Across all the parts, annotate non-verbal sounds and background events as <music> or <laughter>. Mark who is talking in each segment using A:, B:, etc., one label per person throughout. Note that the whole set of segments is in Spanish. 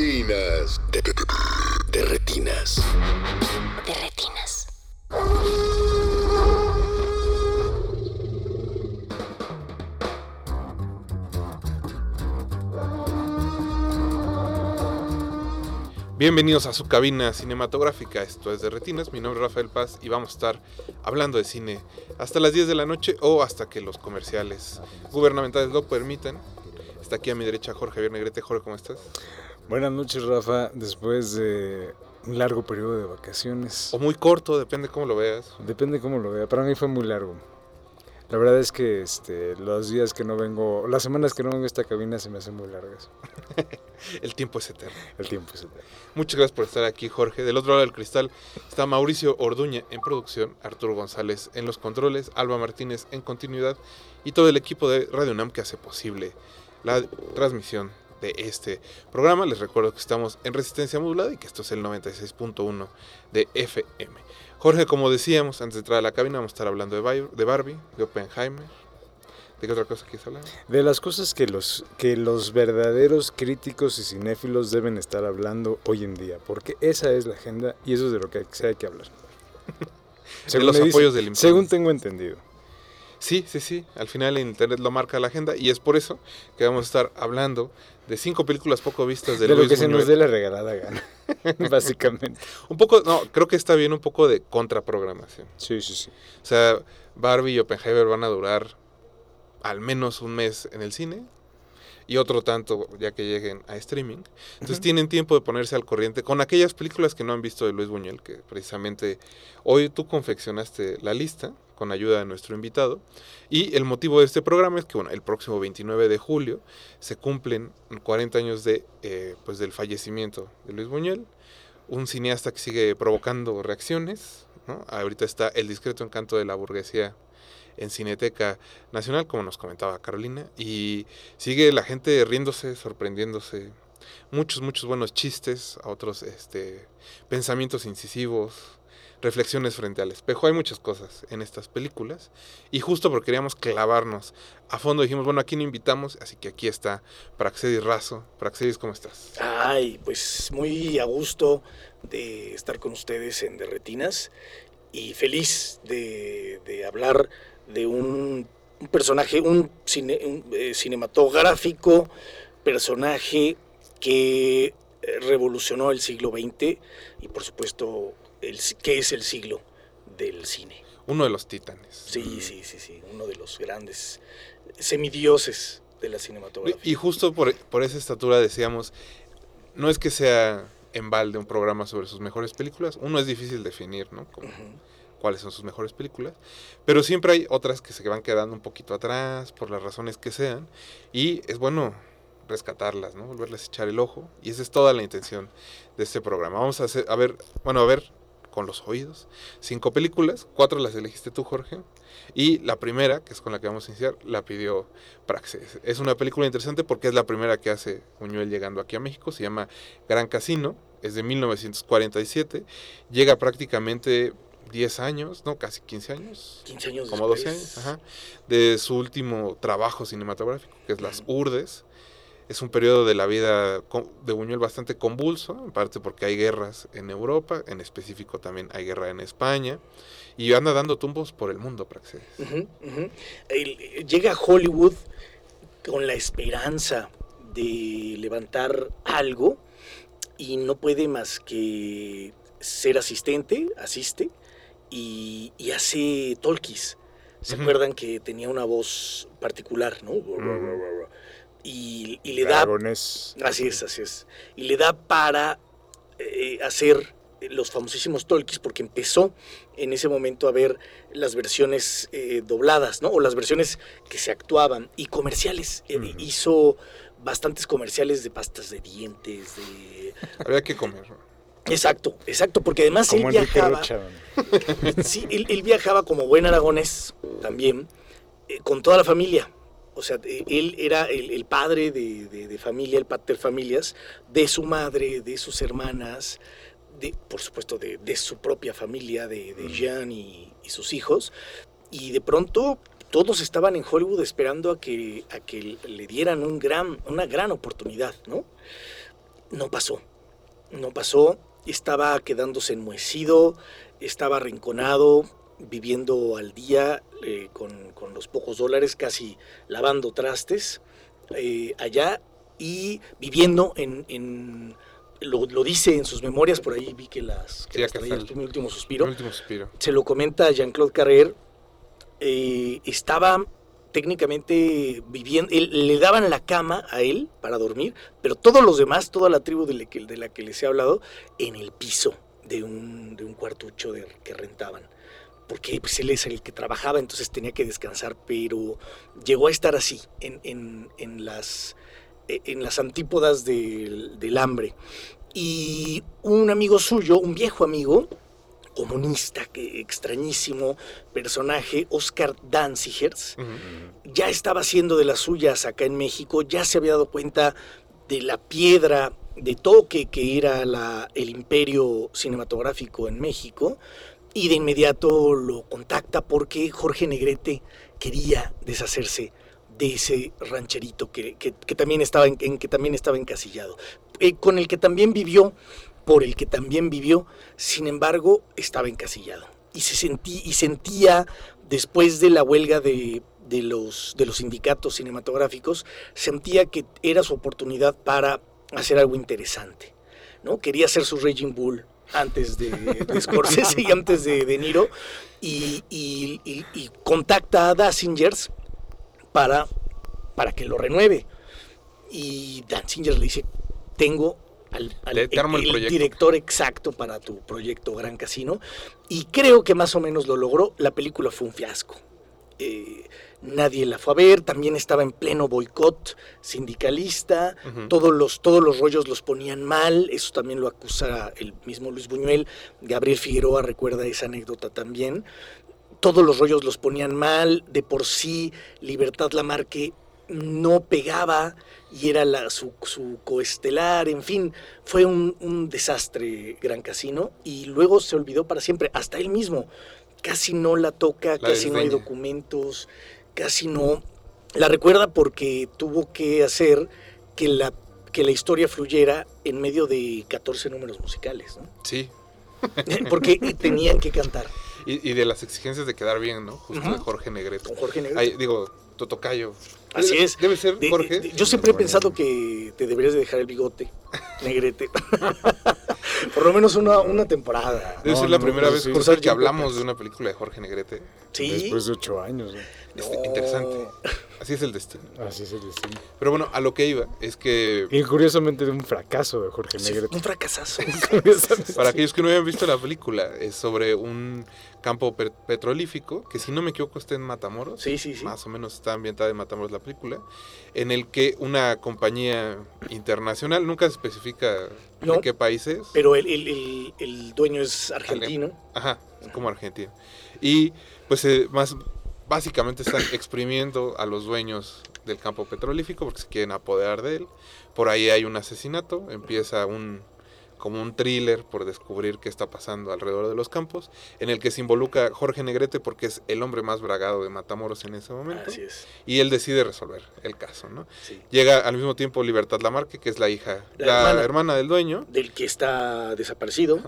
A: Retinas.
B: De, de retinas.
C: De retinas.
D: Bienvenidos a su cabina cinematográfica, esto es de Retinas, mi nombre es Rafael Paz y vamos a estar hablando de cine hasta las 10 de la noche o hasta que los comerciales gubernamentales lo permitan. Está aquí a mi derecha Jorge Javier Negrete. Jorge, ¿cómo estás?
E: Buenas noches, Rafa. Después de un largo periodo de vacaciones.
D: O muy corto, depende cómo lo veas.
E: Depende cómo lo vea. Para mí fue muy largo. La verdad es que este, los días que no vengo, las semanas que no vengo a esta cabina se me hacen muy largas. <laughs>
D: El tiempo es eterno.
E: El tiempo es eterno.
D: Muchas gracias por estar aquí, Jorge. Del otro lado del cristal está Mauricio Orduña en producción, Arturo González en los controles, Alba Martínez en continuidad y todo el equipo de Radio UNAM que hace posible la transmisión de este programa. Les recuerdo que estamos en resistencia modulada y que esto es el 96.1 de FM. Jorge, como decíamos antes de entrar a la cabina, vamos a estar hablando de, Barbie, de Oppenheimer. ¿De qué otra cosa quieres hablar?
E: De las cosas que los, que los verdaderos críticos y cinéfilos deben estar hablando hoy en día, porque esa es la agenda y eso es de lo que se hay que hablar. <laughs>
D: de los apoyos del.
E: Según tengo entendido.
D: Sí, sí, sí. Al final el Internet lo marca la agenda y es por eso que vamos a estar hablando de cinco películas poco vistas de,
E: De, lo que se nos dé la regalada gana, <laughs> básicamente.
D: Un poco, no, creo que está bien un poco de contraprogramación.
E: Sí, sí, sí.
D: O sea, Barbie y Oppenheimer van a durar al menos un mes en el cine y otro tanto ya que lleguen a streaming. Entonces tienen tiempo de ponerse al corriente con aquellas películas que no han visto de Luis Buñuel, que precisamente hoy tú confeccionaste la lista con ayuda de nuestro invitado. Y el motivo de este programa es que bueno, el próximo 29 de julio se cumplen 40 años de, eh, pues del fallecimiento de Luis Buñuel, un cineasta que sigue provocando reacciones. ¿no? Ahorita está El discreto encanto de la burguesía en Cineteca Nacional, como nos comentaba Carolina, y sigue la gente riéndose, sorprendiéndose, muchos, muchos buenos chistes, otros este, pensamientos incisivos, reflexiones frente al espejo, hay muchas cosas en estas películas, y justo porque queríamos clavarnos a fondo, dijimos, bueno, aquí no invitamos, así que aquí está Praxedis Razo. Praxedis, ¿cómo estás?
F: Ay, pues muy a gusto de estar con ustedes en Derretinas y feliz de, de hablar de un, un personaje, un, cine- un, eh, cinematográfico personaje que eh, revolucionó el siglo XX y por supuesto, el, ¿qué es el siglo del cine?
D: Uno de los titanes.
F: Sí, sí, sí, sí, uno de los grandes semidioses de la cinematografía.
D: Y justo por, por esa estatura decíamos, no es que sea en balde un programa sobre sus mejores películas, uno es difícil definir, ¿no? Como. Cuáles son sus mejores películas, pero siempre hay otras que se van quedando un poquito atrás por las razones que sean y es bueno rescatarlas, ¿no? Volverles a echar el ojo y esa es toda la intención de este programa. Vamos a hacer, a ver, bueno, a ver con los oídos, cinco películas, cuatro las elegiste tú, Jorge, y la primera, que es con la que vamos a iniciar, la pidió Praxis. Es una película interesante porque es la primera que hace Buñuel llegando aquí a México, se llama Gran Casino, es de 1947, llega prácticamente 10 años, no, casi 15 años,
F: 15 años
D: como 12
F: después.
D: años, ajá, de su último trabajo cinematográfico, que es Las Urdes. Es un periodo de la vida de Buñuel bastante convulso, en parte porque hay guerras en Europa, en específico también hay guerra en España, y anda dando tumbos por el mundo, Praxedes.
F: Llega a Hollywood con la esperanza de levantar algo y no puede más que ser asistente, asiste y, y hace talkies. ¿Se acuerdan que tenía una voz particular, no? Y, y le da
E: Dragones.
F: Así es, así es. Y le da para eh, hacer los famosísimos talkies porque empezó en ese momento a ver las versiones eh, dobladas, ¿no? O las versiones que se actuaban y comerciales. Eh. Hizo bastantes comerciales de pastas de dientes, de...
D: Había que comer.
F: Exacto, exacto, porque además
E: Como
F: él viajaba... <laughs> Sí, él, él viajaba como buen aragonés también, eh, con toda la familia. O sea, eh, él era el, el padre de, de- de familia, el pater familias, de su madre, de sus hermanas, de, por supuesto, de, de su propia familia, de, de Jean y, y sus hijos. Y de pronto todos estaban en Hollywood esperando a que, a que le dieran un gran, una gran oportunidad, ¿no? No pasó. No pasó. Estaba quedándose enmohecido, estaba arrinconado, viviendo al día eh, con, con los pocos dólares, casi lavando trastes eh, allá y viviendo en... en- lo, lo dice en sus memorias, por ahí vi que las, que
D: Sí,
F: las
D: acá
F: traía,
D: está el-
F: mi último suspiro
D: El último suspiro.
F: se lo comenta Jean-Claude Carrer, eh, estaba técnicamente viviendo, le daban la cama a él para dormir, pero todos los demás, toda la tribu de la que, les he hablado, en el piso de un, de cuartucho que rentaban. Porque pues, él es el que trabajaba, entonces tenía que descansar, pero llegó a estar así, en, en las antípodas del, del hambre. Y un amigo suyo, un viejo amigo, comunista, que extrañísimo personaje, Oscar Danzigers, ya estaba haciendo de las suyas acá en México, ya se había dado cuenta de la piedra de toque que era la, el imperio cinematográfico en México y de inmediato lo contacta porque Jorge Negrete quería deshacerse de ese rancherito que, que- que también estaba en, en que también estaba encasillado, eh, con el que también vivió, por el que también vivió, sin embargo, estaba encasillado. Y se sentí, y sentía después de la huelga de, de los, de los sindicatos cinematográficos, sentía que era su oportunidad para hacer algo interesante. ¿no? Quería hacer su Raging Bull antes de, de <laughs> Scorsese y antes de De Niro, y, y- y- y contacta a Dassingers para, para que lo renueve. Y Danzinger le dice, tengo al,
D: el
F: director exacto para tu proyecto Gran Casino. Y creo que más o menos lo logró. La película fue un fiasco. Eh, nadie la fue a ver, también estaba en pleno boicot sindicalista, todos, los, todos los rollos los ponían mal, eso también lo acusa el mismo Luis Buñuel, Gabriel Figueroa recuerda esa anécdota también, todos los rollos los ponían mal, de por sí Libertad Lamarque no pegaba y era la, su, su coestelar, en fin, fue un, un desastre Gran Casino y luego se olvidó para siempre, hasta él mismo, casi no la toca,
D: La
F: casi no hay documentos, casi no la recuerda porque tuvo que hacer que la, que la historia fluyera en medio de 14 números musicales, ¿no?
D: Sí. <laughs>
F: porque tenían que cantar
D: Y, y de las exigencias de quedar bien, ¿no? Justo de. Jorge Negrete.
F: con Jorge Negrete.
D: Ay, digo, Totocayo.
F: Así
D: Debe-
F: es.
D: Debe ser,
F: De-
D: Jorge.
F: de- yo siempre he pensado que te deberías de dejar el bigote, <laughs> negrete. <laughs> Por lo menos una, una temporada.
D: Debe
E: No,
D: ser la
E: no,
D: primera vez
E: sí.
D: Que hablamos de una película de Jorge Negrete.
F: Sí.
E: Después de ocho años. ¿no?
D: Este. Interesante. Así es el destino.
E: Así es el destino.
D: Pero bueno, a lo que iba es que
E: Y curiosamente de un fracaso de Jorge
F: Sí,
E: Negrete.
F: un fracasazo. <laughs>
D: Para aquellos que no hayan visto la película, es sobre un campo pe- petrolífico, que si no me equivoco está en Matamoros.
F: Sí, sí, sí.
D: Más o menos está ambientada en Matamoros la película, en el que una compañía internacional, nunca se especifica de
F: No.
D: qué país es.
F: Pero el, el- el- el dueño es argentino.
D: Ajá, es como Argentina. Y pues eh, más básicamente están exprimiendo a los dueños del campo petrolífico porque se quieren apoderar de él. Por ahí hay un asesinato, empieza un como un thriller por descubrir qué está pasando alrededor de los campos, en el que se involucra Jorge Negrete porque es el hombre más bragado de Matamoros en ese momento,
F: Así es.
D: y él decide resolver el caso, ¿no?
F: sí.
D: Llega al mismo tiempo Libertad Lamarque, que es la hija,
F: La
D: la,
F: hermana.
D: hermana del dueño,
F: Del que está desaparecido.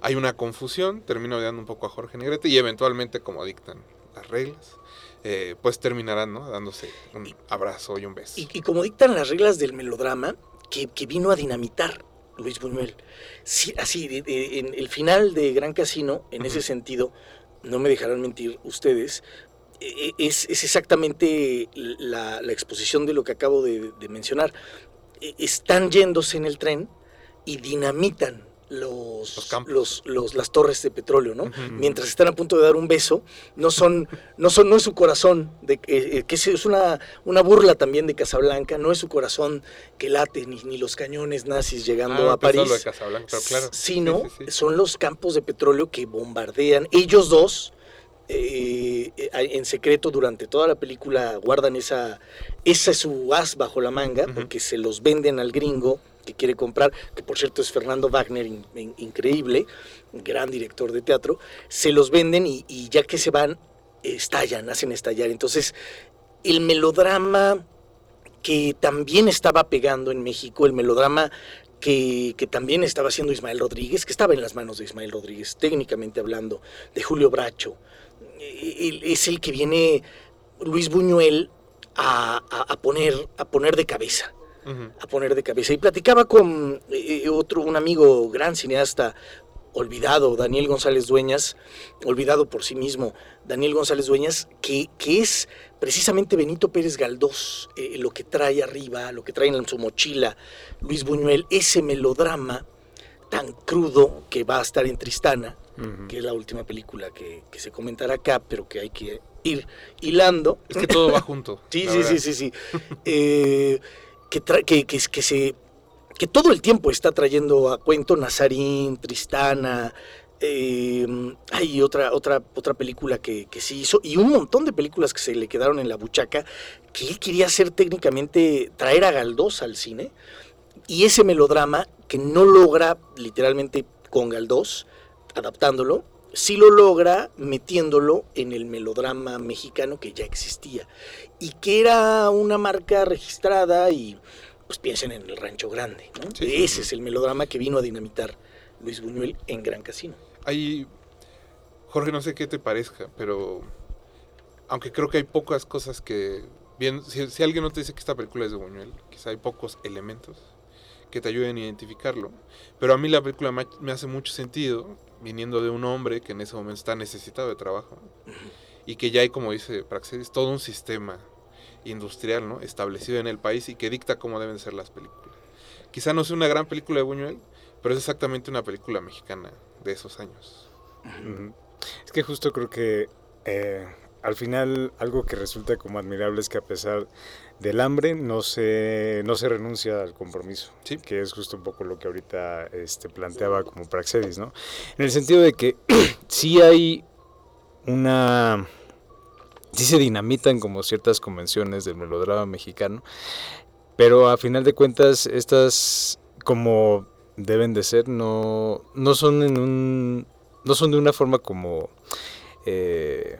D: hay una confusión, termina odiando un poco a Jorge Negrete y eventualmente, como dictan las reglas, eh, pues terminarán ¿no? dándose un abrazo y un beso.
F: Y, y como dictan las reglas del melodrama, que, que vino a dinamitar Luis Buñuel. Sí, así, de- de- en el final de Gran Casino, en ese sentido, no me dejarán mentir ustedes, eh, es, es exactamente la, la exposición de lo que acabo de, de mencionar. Eh, Están yéndose en el tren y dinamitan los,
D: Los campos.
F: los- las torres de petróleo, ¿no? Mientras están a punto de dar un beso, no son, no son, no es su corazón, de, eh, eh, que es- una, una burla también de Casablanca, no es su corazón que late, ni, ni los cañones nazis llegando
D: Ah,
F: a París.
D: lo de Casablanca, pero claro.
F: Sino
D: Sí, sí, sí.
F: son los campos de petróleo que bombardean. Ellos dos, eh, eh, en secreto, durante toda la película, guardan esa, esa es su as bajo la manga, porque se los venden al gringo que quiere comprar, que por cierto es Fernando Wagner, in- in- increíble, gran director de teatro, se los venden y, ya que se van, estallan, hacen estallar. Entonces, el melodrama que también estaba pegando en México, el melodrama que, que también estaba haciendo Ismael Rodríguez, que estaba en las manos de Ismael Rodríguez, técnicamente hablando, de Julio Bracho, el- es el que viene Luis Buñuel a- a poner, a poner de cabeza A poner de cabeza. Y platicaba con eh, otro, un amigo, gran cineasta, olvidado, Daniel González Dueñas, olvidado por sí mismo, Daniel González Dueñas, que, que es precisamente Benito Pérez Galdós, eh, lo que trae arriba, lo que trae en su mochila Luis Buñuel, ese melodrama tan crudo que va a estar en Tristana, que es la última película que, que se comentará acá, pero que hay que ir hilando.
D: Es que todo va junto. <laughs>
F: Sí, sí, sí, sí, sí. <laughs> Eh, que, que, que, se que todo el tiempo está trayendo a cuento Nazarín, Tristana, hay otra, otra, otra película que, que sí hizo, y un montón de películas que se le quedaron en la buchaca, que él quería hacer técnicamente, traer a Galdós al cine, y ese melodrama que no logra literalmente con Galdós, adaptándolo, sí lo logra metiéndolo en el melodrama mexicano que ya existía y que era una marca registrada y pues piensen en el Rancho Grande, ¿no?
D: Sí, sí.
F: Ese es el melodrama que vino a dinamitar Luis Buñuel en Gran Casino.
D: Hay, Jorge, no sé qué te parezca, pero aunque creo que hay pocas cosas que, bien, si, si alguien no te dice que esta película es de Buñuel, quizá hay pocos elementos que te ayuden a identificarlo, pero a mí la película me hace mucho sentido viniendo de un hombre que en ese momento está necesitado de trabajo y que ya hay, como dice Praxedis, todo un sistema industrial, ¿no? Establecido en el país y que dicta cómo deben ser las películas. Quizá no sea una gran película de Buñuel, pero es exactamente una película mexicana de esos años.
E: Es que justo creo que eh, al final algo que resulta como admirable es que a pesar del hambre no se, no se renuncia al compromiso,
D: Sí.
E: que es justo un poco lo que ahorita este, planteaba como Praxedis, ¿no? En el sentido de que <clears throat> sí hay una... Sí se dinamitan como ciertas convenciones del melodrama mexicano, pero a final de cuentas estas como deben de ser no, no son en un no son de una forma como eh,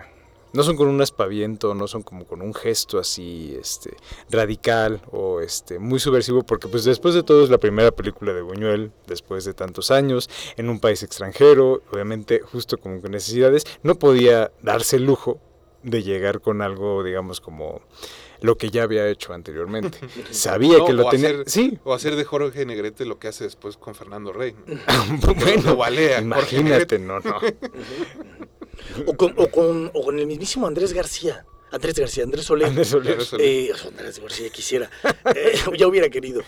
E: no son con un aspaviento, no son como con un gesto así este radical o este muy subversivo porque pues después de todo es la primera película de Buñuel después de tantos años en un país extranjero, obviamente justo como con necesidades, no podía darse el lujo de llegar con algo digamos como lo que ya había hecho anteriormente. <laughs> Sabía
D: No,
E: que lo tenía.
D: hacer-
E: sí,
D: O hacer de Jorge Negrete lo que hace después con Fernando Rey. ¿no? <laughs>
E: bueno,
D: Lo Jorge
E: imagínate, no, no. <laughs>
F: O con, o con, o con el mismísimo Andrés García. Andrés García, Andrés Soler.
E: Andrés Soler.
D: Andrés.
F: Eh, Andrés García quisiera. Eh, <laughs> ya hubiera querido.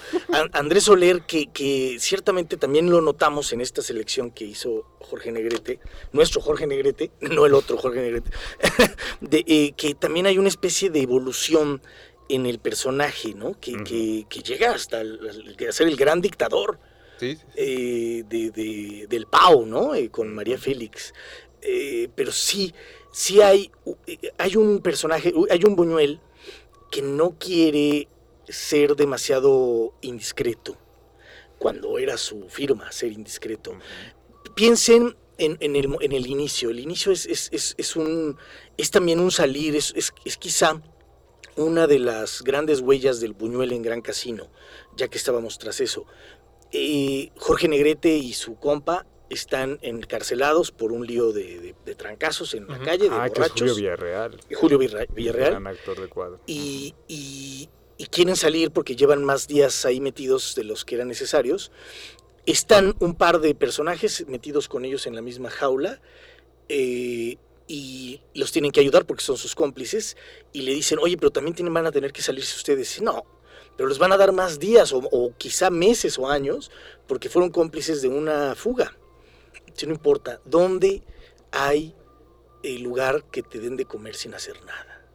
F: Andrés Soler, que, que ciertamente también lo notamos en esta selección que hizo Jorge Negrete, nuestro Jorge Negrete, no el otro Jorge Negrete, <laughs> de, eh, que también hay una especie de evolución en el personaje, ¿no? Que, que, que llega hasta el- el- a ser el gran dictador
D: Sí, sí, sí.
F: eh, de, de- del Pau, ¿no? Eh, con María Félix. Eh, pero sí, sí hay, eh, hay un personaje, hay un Buñuel que no quiere ser demasiado indiscreto, cuando era su firma ser indiscreto. Piensen en, en el, en el inicio, el inicio es, es, es- es un, es también un salir, es, es, es quizá una de las grandes huellas del Buñuel en Gran Casino, ya que estábamos tras eso. Eh, Jorge Negrete y su compa están encarcelados por un lío de, de- de trancazos en la calle, de
E: Ah, que es Julio
F: borrachos.
E: Villarreal.
F: Julio Villarreal. Villarreal
E: Gran actor de cuadro.
F: y, y- y quieren salir porque llevan más días ahí metidos de los que eran necesarios. Están un par de personajes metidos con ellos en la misma jaula eh, y los tienen que ayudar porque son sus cómplices y le dicen, oye, pero también tienen, van a tener que salirse ustedes. No, pero les van a dar más días o, o quizá meses o años porque fueron cómplices de una fuga. Si no importa, ¿dónde hay el lugar que te den de comer sin hacer nada?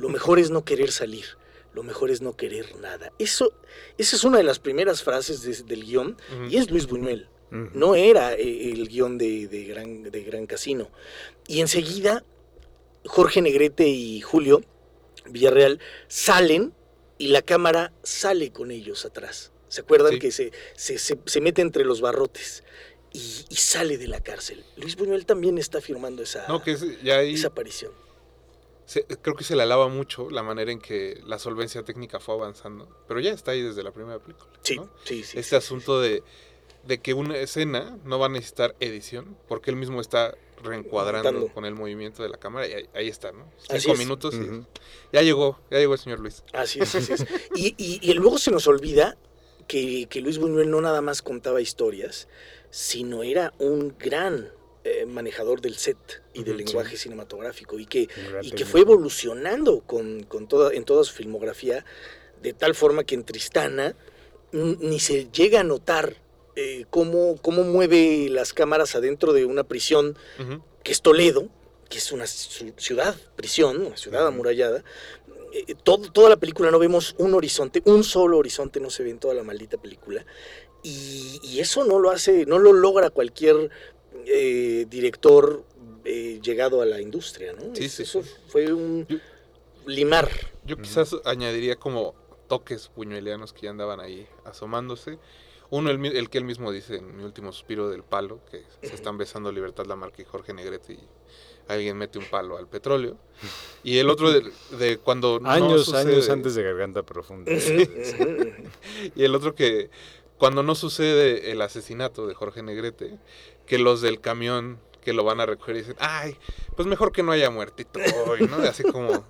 F: Lo mejor es no querer salir, lo mejor es no querer nada. Eso, esa es una de las primeras frases de- del guion y es Luis Buñuel. No era eh, el guion de, de Gran, de Gran Casino. Y enseguida, Jorge Negrete y Julio Villarreal salen y la cámara sale con ellos atrás. ¿Se acuerdan
D: Sí.
F: que se, se, se- se mete entre los barrotes y, y sale de la cárcel? Luis Buñuel también está firmando esa,
D: No, que es- ya ahí
F: esa aparición.
D: se- creo que se le alaba mucho la manera en que la solvencia técnica fue avanzando, pero ya está ahí desde la primera película.
F: Sí,
D: ¿no?
F: sí, sí.
D: este asunto de, de que una escena no va a necesitar edición, porque él mismo está reencuadrando con el movimiento de la cámara y ahí, ahí está, ¿no?
F: Así
D: Cinco
F: es.
D: minutos y ya llegó, ya llegó el señor Luis.
F: Así es, así es. Y, y- y luego se nos olvida que, que Luis Buñuel no nada más contaba historias, sino era un gran eh, manejador del set y del lenguaje cinematográfico y que, y que fue evolucionando con, con toda, en toda su filmografía, de tal forma que en Tristana ni se llega a notar eh, cómo, cómo mueve las cámaras adentro de una prisión que es Toledo, que es una ci- ciudad, prisión, una ciudad amurallada. Eh, todo- toda la película no vemos un horizonte, un solo horizonte no se ve en toda la maldita película. Y, y eso no lo hace, no lo logra cualquier eh, director eh, llegado a la industria, ¿no?
D: Sí,
F: Es-
D: sí,
F: eso
D: sí.
F: fue un
D: Yo-
F: limar.
D: Yo quizás añadiría como toques buñuelianos que ya andaban ahí asomándose. Uno, el, el que él mismo dice en Mi último suspiro del palo, que se <laughs> están besando Libertad Lamarque y Jorge Negrete y alguien mete un palo al petróleo. Y el otro de, de cuando no
E: Años, años
D: sucede-
E: antes de Garganta Profunda. <laughs>
D: Y el otro que cuando no sucede el asesinato de Jorge Negrete, que los del camión que lo van a recoger dicen, ay, pues mejor que no haya muertito hoy, ¿no? Así como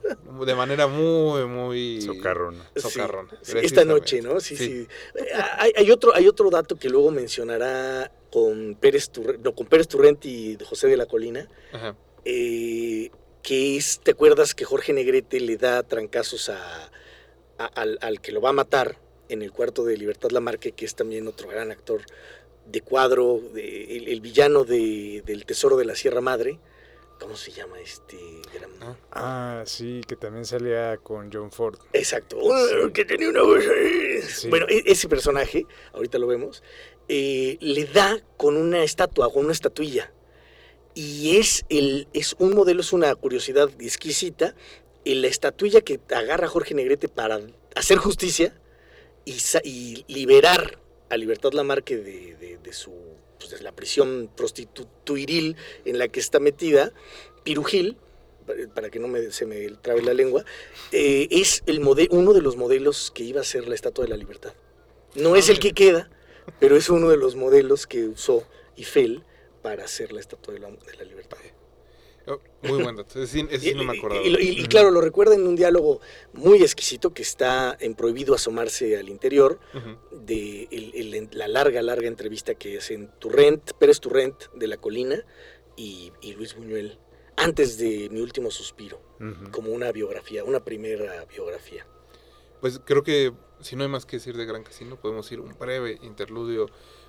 D: de manera muy, muy...
E: Socarrona.
D: Socarrona.
F: Sí, esta noche. ¿no? Sí, sí. Eh, Hay, hay otro, hay otro dato que luego mencionará con Pérez, Turre- no, con Pérez Turrent y José de la Colina,
D: Ajá.
F: Eh, que es, ¿te acuerdas que Jorge Negrete le da trancazos a, a- al, al que lo va a matar en el cuarto de Libertad Lamarque, que es también otro gran actor de cuadro, de- el, el villano de- del Tesoro de la Sierra Madre? ¿Cómo se llama este gran...?
D: Ah.
E: Ah, sí, que también salía con John Ford.
F: Exacto, "Oh, que tenía una voz ahí".
E: Sí.
F: Bueno, e- ese personaje, ahorita lo vemos, eh, le da con una estatua, con una estatuilla. Y es, el, es un modelo, es una curiosidad exquisita, la estatuilla que agarra Jorge Negrete para hacer justicia y, liberar a Libertad Lamarque de, de, de su pues, de la prisión prostituiril en la que está metida, Pirujil, para- que no me, se me trabe la lengua, eh, es el uno de los modelos que iba a ser la Estatua de la Libertad. No es el que queda, pero es uno de los modelos que usó Eiffel para hacer la Estatua de la, de la Libertad.
D: Oh, Muy buen dato. Ese sí, ese sí no me acordaba.
F: Y, y- y claro, lo recuerda en un diálogo muy exquisito que está en Prohibido asomarse al interior, de el- el- la larga, larga entrevista que hacen Turrent, Pérez Turrent de La Colina y, Luis Buñuel, antes de Mi Último Suspiro, como una biografía, una primera biografía.
D: Pues creo que si no hay más que decir de Gran Casino, podemos ir un breve interludio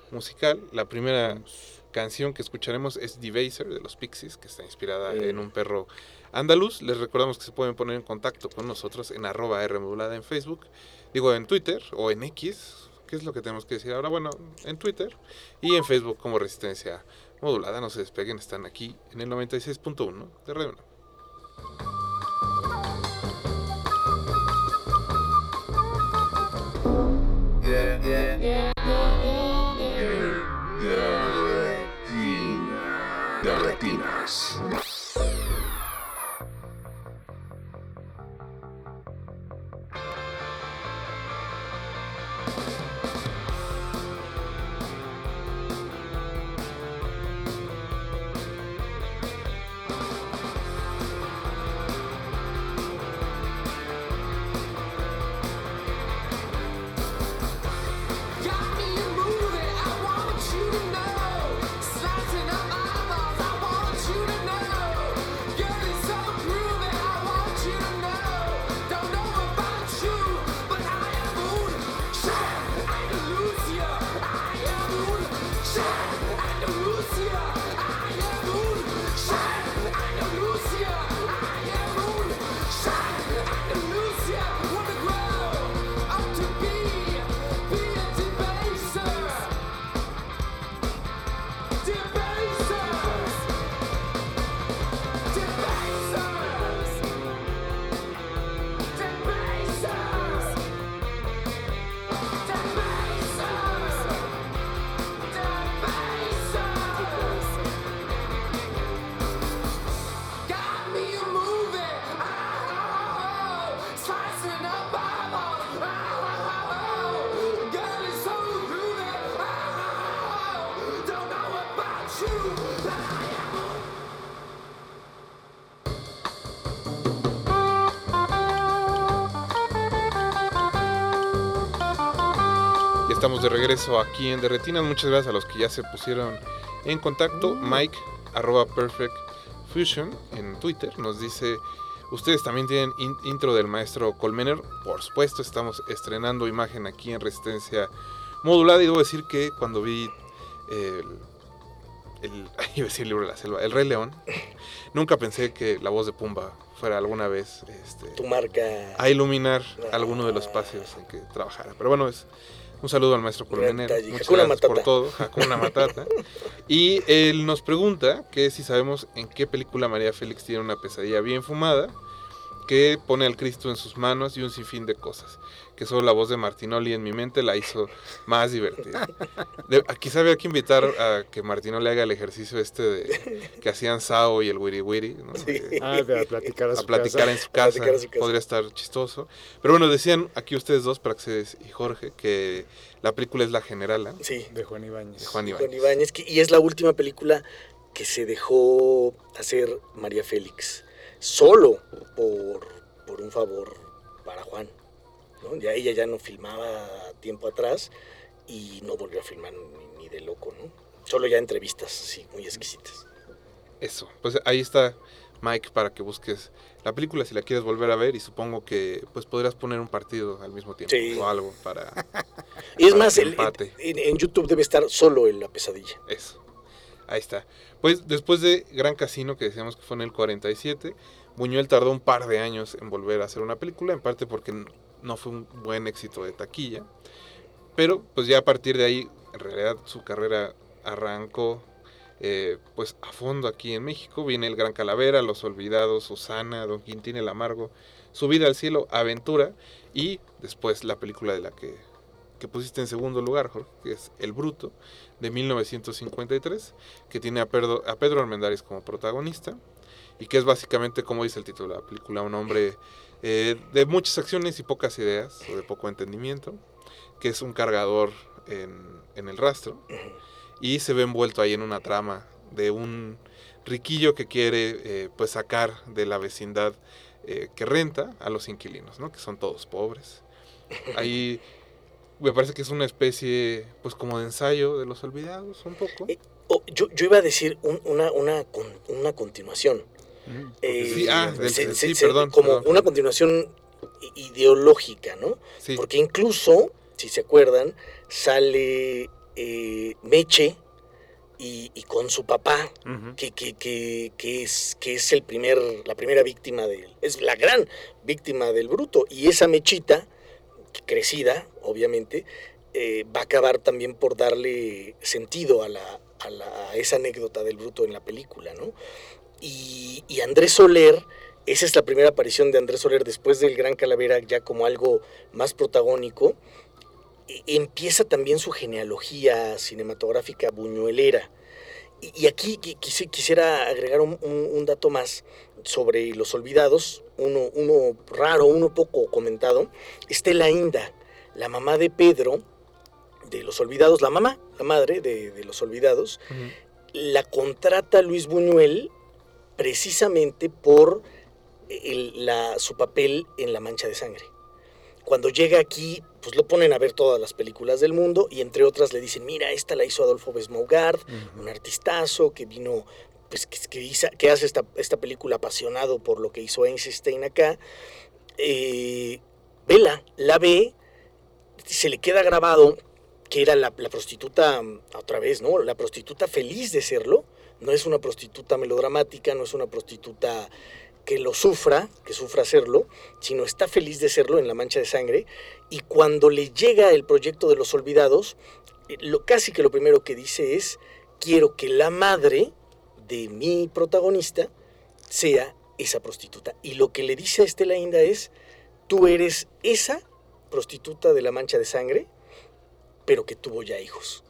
D: musical. La primera canción que escucharemos es Devaser de los Pixies, que está inspirada
F: Mm.
D: en un perro andaluz. Les recordamos que se pueden poner en contacto con nosotros en arroba R modulada en Facebook, digo en Twitter o en X. ¿Qué es lo que tenemos que decir ahora? Bueno, en Twitter y en Facebook como Resistencia Modulada. No se despeguen, están aquí en el 96.1 de Radio estamos de regreso aquí en Derretinas. Muchas gracias a los que ya se pusieron en contacto. Mike, arroba Perfect Fusion en Twitter, nos dice: Ustedes también tienen in- intro del maestro Colmener. Por supuesto, estamos estrenando imagen aquí en Resistencia Modulada. Y debo decir que cuando vi el. el <laughs> iba a decir el libro de la selva, El Rey León, nunca pensé que la voz de Pumba fuera alguna vez este,
F: Tu marca.
D: a iluminar alguno de los espacios en que trabajara. Pero bueno, es un saludo al maestro Colmenero. Muchas gracias por todo. Hakuna Matata. y él nos pregunta que si sabemos en qué película María Félix tiene una pesadilla bien fumada que pone al Cristo en sus manos y un sinfín de cosas. Que solo la voz de Martinoli en mi mente la hizo más divertida. De- quizá había que invitar a que Martinoli haga el ejercicio este de que hacían Sao y el Wiri Wiri.
E: Ah, de a platicar a
D: a
E: su
D: platicar
E: casa.
D: en su casa.
F: platicar en su casa.
D: Podría estar chistoso. Pero bueno, decían aquí ustedes dos, Praxedes y Jorge, que la película es La Generala
F: Sí,
E: De Juan Ibáñez.
D: de Juan
F: Juan
D: Ibáñez.
F: Ibáñez, que- y es la última película que se dejó hacer María Félix, solo por, por un favor para Juan. ¿No? Ya ella ya no filmaba tiempo atrás y no volvió a filmar ni, ni de loco, ¿no? Solo ya entrevistas, sí, muy exquisitas.
D: Eso. Pues ahí está Mike para que busques la película si la quieres volver a ver y supongo que pues podrías poner un partido al mismo tiempo
F: Sí.
D: o algo para <laughs>
F: Y es
D: Para
F: más, el-
D: empate.
F: en, en YouTube debe estar solo en La Pesadilla.
D: eso. Ahí está. Pues después de Gran Casino, que decíamos que fue en el 47, Buñuel tardó un par de años en volver a hacer una película, en parte porque no fue un buen éxito de taquilla. Pero pues ya a partir de ahí, en realidad su carrera arrancó eh, pues a fondo aquí en México. Viene El Gran Calavera, Los Olvidados, Susana, Don Quintín el Amargo, Subida al Cielo, Aventura y después la película de la que, que pusiste en segundo lugar, Jorge, que es El Bruto, de 1953, que tiene a Pedro, a Pedro Armendáriz como protagonista y que es básicamente, como dice el título de la película, un hombre eh, de muchas acciones y pocas ideas o de poco entendimiento, que es un cargador en, en el rastro y se ve envuelto ahí en una trama de un riquillo que quiere eh, pues sacar de la vecindad eh, que renta a los inquilinos, ¿no? que son todos pobres. Ahí me parece que es una especie pues como de ensayo de los olvidados un poco.
F: Oh, yo, yo iba a decir un- una, una, una continuación.
E: Mm,
F: Eh,
D: Sí, ah, del-
F: se-
D: sí,
F: se- se-
D: perdón,
F: Como
D: perdón.
F: una continuación ideológica, ¿no?
D: Sí,
F: Porque incluso, si se acuerdan, sale eh, Meche y, y con su papá, que, que, que, que es, que es el primer, la primera víctima del, es la gran víctima del bruto. Y esa mechita, crecida, obviamente, eh, va a acabar también por darle sentido a, la, a, la- a esa anécdota del bruto en la película, ¿no? Y, y Andrés Soler, esa es la primera aparición de Andrés Soler después del Gran Calavera, ya como algo más protagónico. e- Empieza también su genealogía cinematográfica buñuelera. Y, aquí qui- quisi- quisiera agregar un, un- un dato más sobre Los Olvidados, uno, uno raro, uno poco comentado. Estela Inda, la mamá de Pedro, de Los Olvidados, la mamá, la madre de, de Los Olvidados, la contrata Luis Buñuel precisamente por el- la- su papel en La Mancha de Sangre. Cuando llega aquí, pues lo ponen a ver todas las películas del mundo y entre otras le dicen, mira, esta la hizo Adolfo Besmaugard, un artistazo que vino, pues que, que hizo- que hace esta, esta película apasionado por lo que hizo Einstein acá. Eh, vela, la ve, se le queda grabado que era la, la prostituta, mm, otra vez, ¿no? La prostituta feliz de serlo. No es una prostituta melodramática, no es una prostituta que lo sufra, que sufra serlo, sino está feliz de serlo en La Mancha de Sangre. Y cuando le llega el proyecto de los olvidados, eh, lo, casi que lo primero que dice es, quiero que la madre de mi protagonista sea esa prostituta. Y lo que le dice a Estela Inda es, tú eres esa prostituta de La Mancha de Sangre, pero que tuvo ya hijos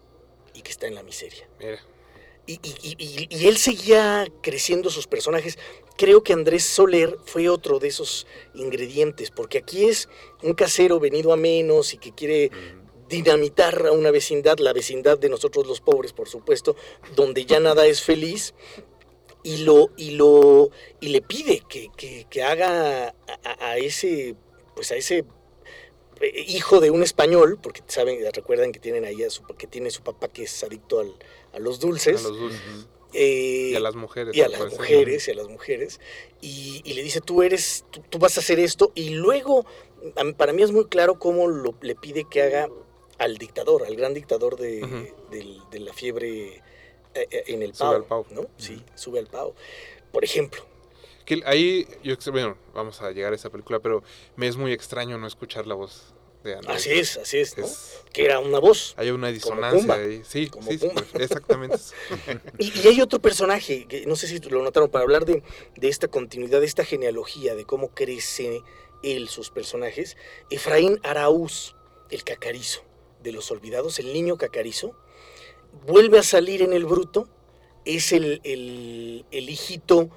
F: y que está en la miseria.
D: Mira,
F: Y, y- y- y- él seguía creciendo sus personajes. Creo que Andrés Soler fue otro de esos ingredientes, porque aquí es un casero venido a menos y que quiere dinamitar a una vecindad, la vecindad de nosotros los pobres, por supuesto, donde ya nada es feliz, y lo, y lo, y le pide que, que- que haga a, ese, pues a ese eh, hijo de un español, porque saben, recuerdan que tienen ahí a su, que tiene su papá que es adicto al- a los dulces.
D: A los dulces.
F: eh,
D: Y a las mujeres.
F: y a las mujeres, y a las mujeres, y, y le dice, tú eres, tú, tú vas a hacer esto, y luego, para mí es muy claro cómo lo, le pide que haga al dictador, al gran dictador de, la fiebre eh, eh, en el
D: Sube
F: pavo,
D: al pavo.
F: ¿no? Sí, sube al pavo. Por ejemplo,
D: Que ahí, yo, bueno, vamos a llegar a esa película, pero me es muy extraño no escuchar la voz de Andrés.
F: así es, así es, ¿no?
D: Es-
F: Que era una voz.
D: hay una
F: Pumba.
D: disonancia ahí. Sí,
F: Como
D: sí, sí,
F: Pumba.
D: pues, exactamente. <laughs>
F: Y, y hay otro personaje, que no sé si lo notaron, para hablar de, de esta continuidad, de esta genealogía, de cómo crece él, sus personajes. Efraín Araúz, el cacarizo de los olvidados, el niño cacarizo, vuelve a salir en el bruto, es el, el- el hijito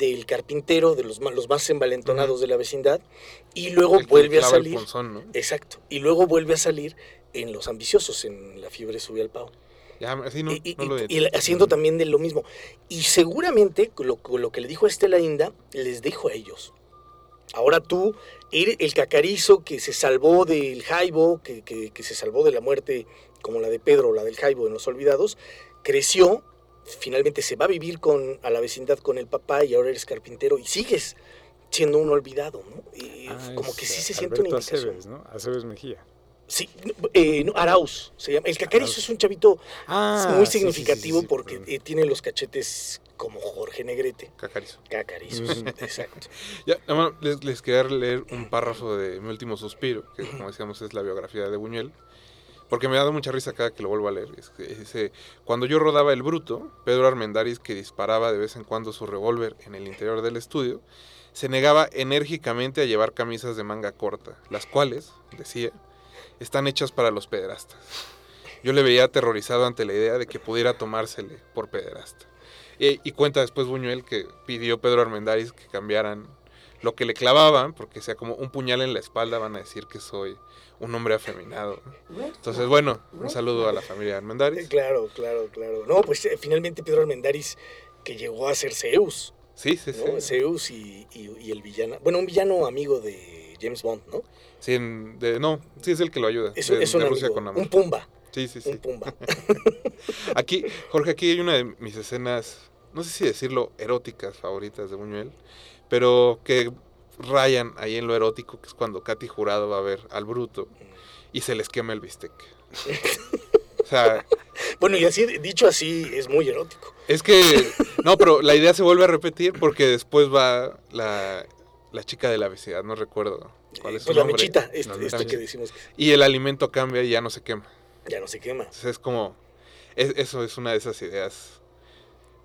F: del carpintero, de los, más envalentonados de la vecindad, y luego
D: El
F: vuelve a salir.
D: ¿no?
F: Exacto, y luego vuelve a salir en Los Ambiciosos, en La Fiebre Sube al Pavo
D: Ya, sí, no,
F: y, y-
D: no lo
F: y- y
D: identifico.
F: haciendo también de lo mismo. Y seguramente lo, lo que le dijo a Estela Inda, les dijo a ellos. Ahora tú, el cacarizo que se salvó del Jaibo, que, que- que se salvó de la muerte como la de Pedro, la del Jaibo en Los Olvidados, creció, finalmente se va a vivir con, a la vecindad con el papá y ahora eres carpintero y sigues siendo un olvidado, ¿no? Y
E: Ah,
F: como que sí se siente una
E: Alberto
F: indicación.
E: Aceves, ¿no? Aceves Mejía.
F: Sí, eh, no, Arauz se llama. El cacarizo
E: Arauz.
F: es un chavito
E: Ah,
F: muy
E: sí, sí, sí,
F: significativo
E: sí,
F: porque eh, tiene los cachetes como Jorge Negrete.
D: Cacarizo.
F: Cacarizos, <laughs> exacto. <laughs>
D: Ya, nada más les, les quería leer un párrafo de Mi último suspiro, que como decíamos es la biografía de Buñuel, porque me ha dado mucha risa cada que lo vuelvo a leer. Es cuando yo rodaba El Bruto, Pedro Armendáriz, que disparaba de vez en cuando su revólver en el interior del estudio, se negaba enérgicamente a llevar camisas de manga corta, las cuales, decía, están hechas para los pederastas. Yo le veía aterrorizado ante la idea de que pudiera tomársele por pederasta. Y, y cuenta después Buñuel que pidió Pedro Armendáriz que cambiaran lo que le clavaban, porque sea como un puñal en la espalda, van a decir que soy un hombre afeminado. Entonces, bueno, un saludo a la familia Armendáriz.
F: Claro, claro, claro. No, pues eh, finalmente Pedro Armendáriz, que llegó a ser Zeus,
D: Sí, sí, sí.
F: Zeus y, y- y el villano. Bueno, un villano amigo de James Bond, ¿no?
D: Sí, en- de- no, sí es el que lo ayuda.
F: Es,
D: de,
F: un- es un
D: de Rusia
F: amigo,
D: con amor.
F: un Pumba,
D: Sí, sí,
F: un
D: sí.
F: Pumba. <laughs>
D: Aquí, Jorge, aquí hay una de mis escenas, no sé si decirlo eróticas favoritas de Buñuel, pero que rayan ahí en lo erótico, que es cuando Katy Jurado va a ver al bruto y se les quema el bistec. O sea, <laughs>
F: Bueno, y así, dicho así, es muy erótico.
D: es que, no, pero la idea se vuelve a repetir porque después va la, la chica de la vecindad, no recuerdo cuál es su
F: Pues la
D: nombre.
F: mechita, este, este
D: mechita.
F: que decimos que
D: Y el alimento cambia y ya no se quema.
F: ya no se quema.
D: Entonces es como, es- eso es una de esas ideas